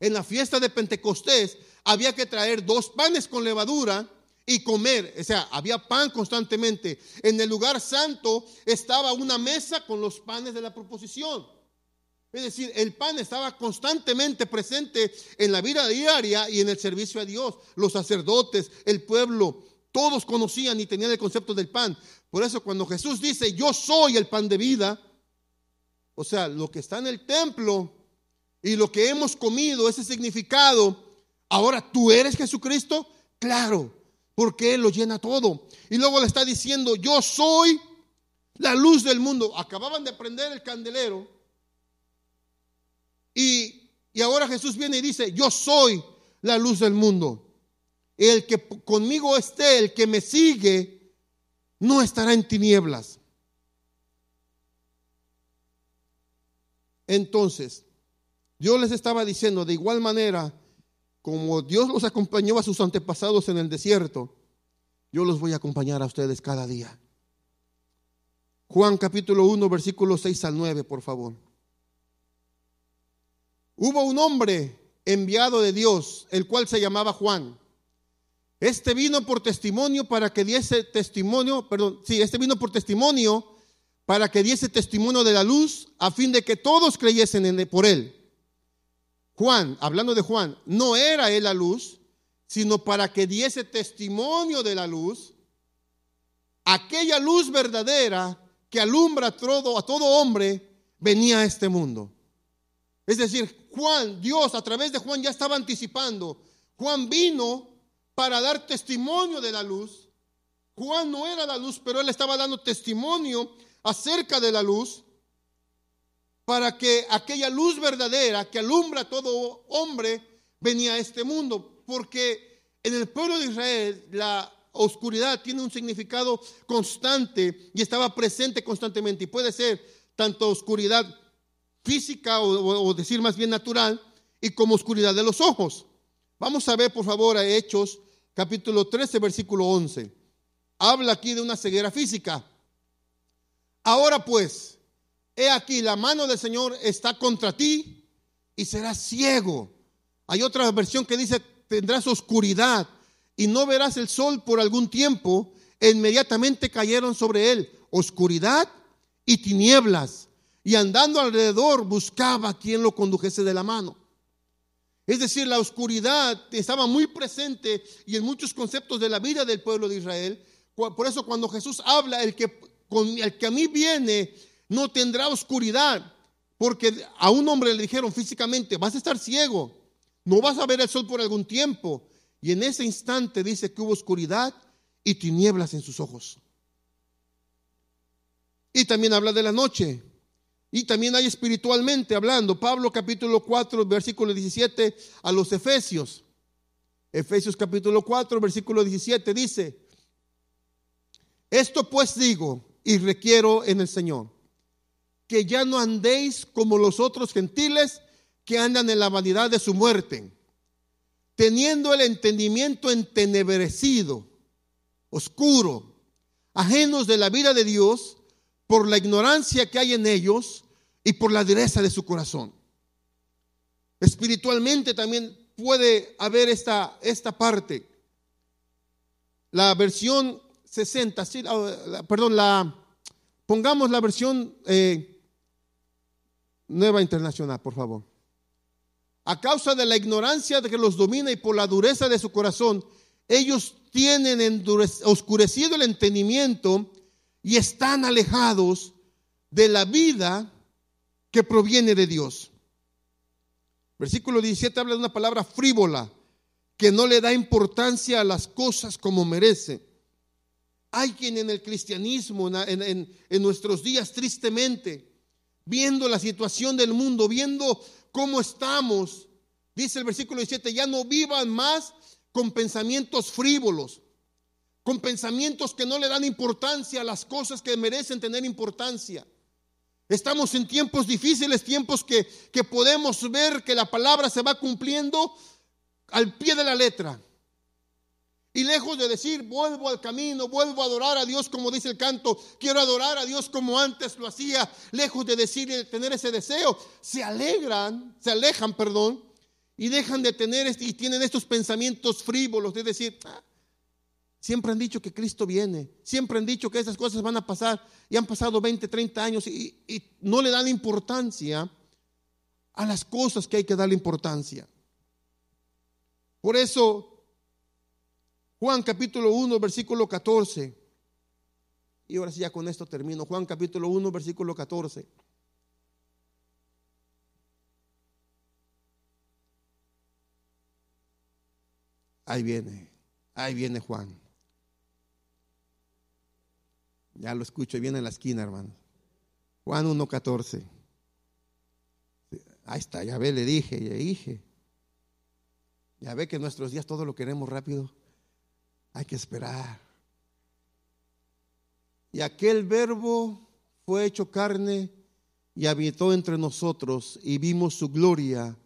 En la fiesta de Pentecostés había que traer dos panes con levadura y comer. O sea, había pan constantemente. En el lugar santo estaba una mesa con los panes de la proposición. Es decir, el pan estaba constantemente presente en la vida diaria y en el servicio a Dios. Los sacerdotes, el pueblo, todos conocían y tenían el concepto del pan. Por eso cuando Jesús dice, yo soy el pan de vida, o sea, lo que está en el templo y lo que hemos comido, ese significado, Ahora, ¿tú eres Jesucristo? Claro, porque Él lo llena todo. Y luego le está diciendo, yo soy la luz del mundo. Acababan de prender el candelero. Y, y ahora Jesús viene y dice, yo soy la luz del mundo. El que conmigo esté, el que me sigue, no estará en tinieblas. Entonces, Dios les estaba diciendo, de igual manera, como Dios los acompañó a sus antepasados en el desierto, yo los voy a acompañar a ustedes cada día. Juan capítulo 1, versículos 6 al 9, por favor. Hubo un hombre enviado de Dios, el cual se llamaba Juan. Este vino por testimonio para que diese testimonio, perdón, sí, este vino por testimonio para que diese testimonio de la luz, a fin de que todos creyesen en, por él. Juan, hablando de Juan, no era él la luz, sino para que diese testimonio de la luz, aquella luz verdadera que alumbra todo, a todo hombre, venía a este mundo. Es decir, Juan, Dios a través de Juan ya estaba anticipando. Juan vino para dar testimonio de la luz. Juan no era la luz, pero él estaba dando testimonio acerca de la luz para que aquella luz verdadera que alumbra a todo hombre venía a este mundo. Porque en el pueblo de Israel la oscuridad tiene un significado constante y estaba presente constantemente. Y puede ser tanto oscuridad física o, decir más bien natural y como oscuridad de los ojos. Vamos a ver por favor a Hechos capítulo 13 versículo 11. Habla aquí de una ceguera física. Ahora pues, he aquí, la mano del Señor está contra ti y serás ciego. Hay otra versión que dice, tendrás oscuridad y no verás el sol por algún tiempo. E inmediatamente cayeron sobre él oscuridad y tinieblas. Y andando alrededor buscaba quien lo condujese de la mano. Es decir, la oscuridad estaba muy presente y en muchos conceptos de la vida del pueblo de Israel. Por eso cuando Jesús habla, el que, con, el que a mí viene no tendrá oscuridad, porque a un hombre le dijeron físicamente, vas a estar ciego, no vas a ver el sol por algún tiempo. Y en ese instante dice que hubo oscuridad y tinieblas en sus ojos. Y también habla de la noche. Y también hay espiritualmente hablando. Pablo capítulo 4, versículo 17 a los Efesios. Efesios capítulo 4, versículo 17 dice, esto pues digo y requiero en el Señor que ya no andéis como los otros gentiles que andan en la vanidad de su muerte, teniendo el entendimiento entenebrecido, oscuro, ajenos de la vida de Dios por la ignorancia que hay en ellos y por la dureza de su corazón. Espiritualmente también puede haber esta, esta parte. La versión 60, perdón, la, pongamos la versión eh, Nueva Internacional, por favor. A causa de la ignorancia de que los domina y por la dureza de su corazón, ellos tienen oscurecido el entendimiento y están alejados de la vida que proviene de Dios. Versículo 17 habla de una palabra frívola, que no le da importancia a las cosas como merece. Hay quien en el cristianismo, en, en nuestros días, tristemente, viendo la situación del mundo, viendo cómo estamos, dice el versículo 17, ya no vivan más con pensamientos frívolos, con pensamientos que no le dan importancia a las cosas que merecen tener importancia. Estamos en tiempos difíciles, tiempos que, que podemos ver que la palabra se va cumpliendo al pie de la letra. Y lejos de decir, vuelvo al camino, vuelvo a adorar a Dios como dice el canto, quiero adorar a Dios como antes lo hacía, lejos de decir y tener ese deseo, se alegran, se alejan, perdón, y dejan de tener este, y tienen estos pensamientos frívolos de decir, ah, siempre han dicho que Cristo viene, siempre han dicho que esas cosas van a pasar y han pasado 20, 30 años y no le dan importancia a las cosas que hay que darle importancia. Por eso Juan capítulo 1, versículo 14. Y ahora sí ya con esto termino. Juan capítulo 1, versículo 14. Ahí viene, ahí viene Juan. Ya lo escucho, viene en la esquina, hermano. Juan 1.14. Ahí está, ya ve, le dije, ya dije. Ya ve que nuestros días todo lo queremos rápido. Hay que esperar. Y aquel verbo fue hecho carne y habitó entre nosotros y vimos su gloria,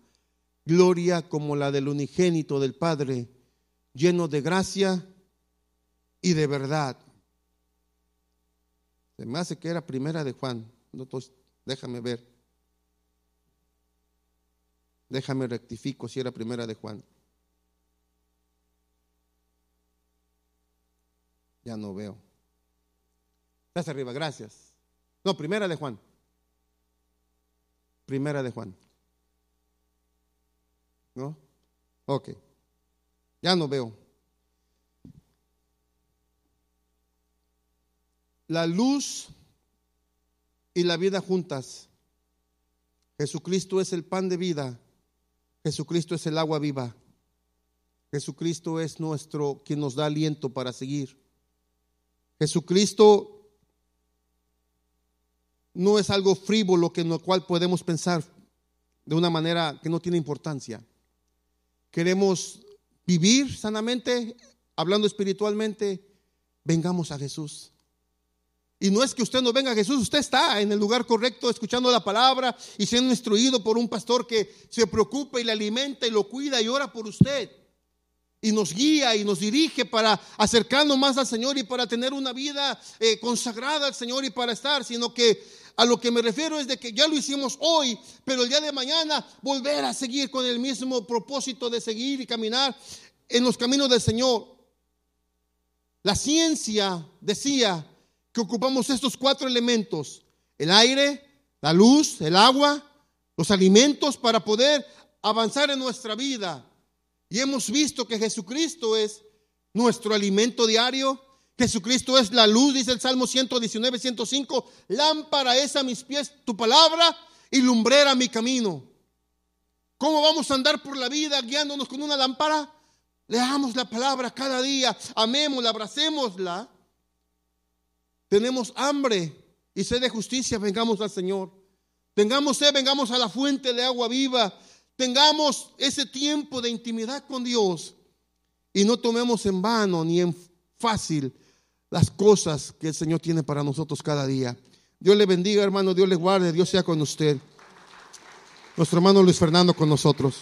gloria como la del unigénito del Padre, lleno de gracia y de verdad. Se me hace que era primera de Juan. Déjame ver. Déjame rectifico si era primera de Juan. Ya no veo. Estás arriba, gracias. No, primera de Juan. Primera de Juan. ¿No? Ok. Ya no veo. La luz y la vida juntas. Jesucristo es el pan de vida. Jesucristo es el agua viva. Jesucristo es nuestro quien nos da aliento para seguir. Jesucristo no es algo frívolo que en lo cual podemos pensar de una manera que no tiene importancia. Queremos vivir sanamente, hablando espiritualmente, vengamos a Jesús. Y no es que usted no venga a Jesús, usted está en el lugar correcto escuchando la palabra y siendo instruido por un pastor que se preocupa y le alimenta y lo cuida y ora por usted. Y nos guía y nos dirige para acercarnos más al Señor y para tener una vida eh, consagrada al Señor y para estar, sino que a lo que me refiero es de que ya lo hicimos hoy, pero el día de mañana volver a seguir con el mismo propósito de seguir y caminar en los caminos del Señor. La ciencia decía que ocupamos estos cuatro elementos, el aire, la luz, el agua, los alimentos para poder avanzar en nuestra vida. Y hemos visto que Jesucristo es nuestro alimento diario, Jesucristo es la luz, dice el Salmo 119, 105. Lámpara es a mis pies tu palabra y lumbrera mi camino. ¿Cómo vamos a andar por la vida guiándonos con una lámpara? Leamos la palabra cada día, amémosla, abracémosla. Tenemos hambre y sed de justicia, vengamos al Señor. Tengamos sed, vengamos a la fuente de agua viva. Tengamos ese tiempo de intimidad con Dios y no tomemos en vano ni en fácil las cosas que el Señor tiene para nosotros cada día. Dios le bendiga, hermano, Dios le guarde, Dios sea con usted. Nuestro hermano Luis Fernando con nosotros.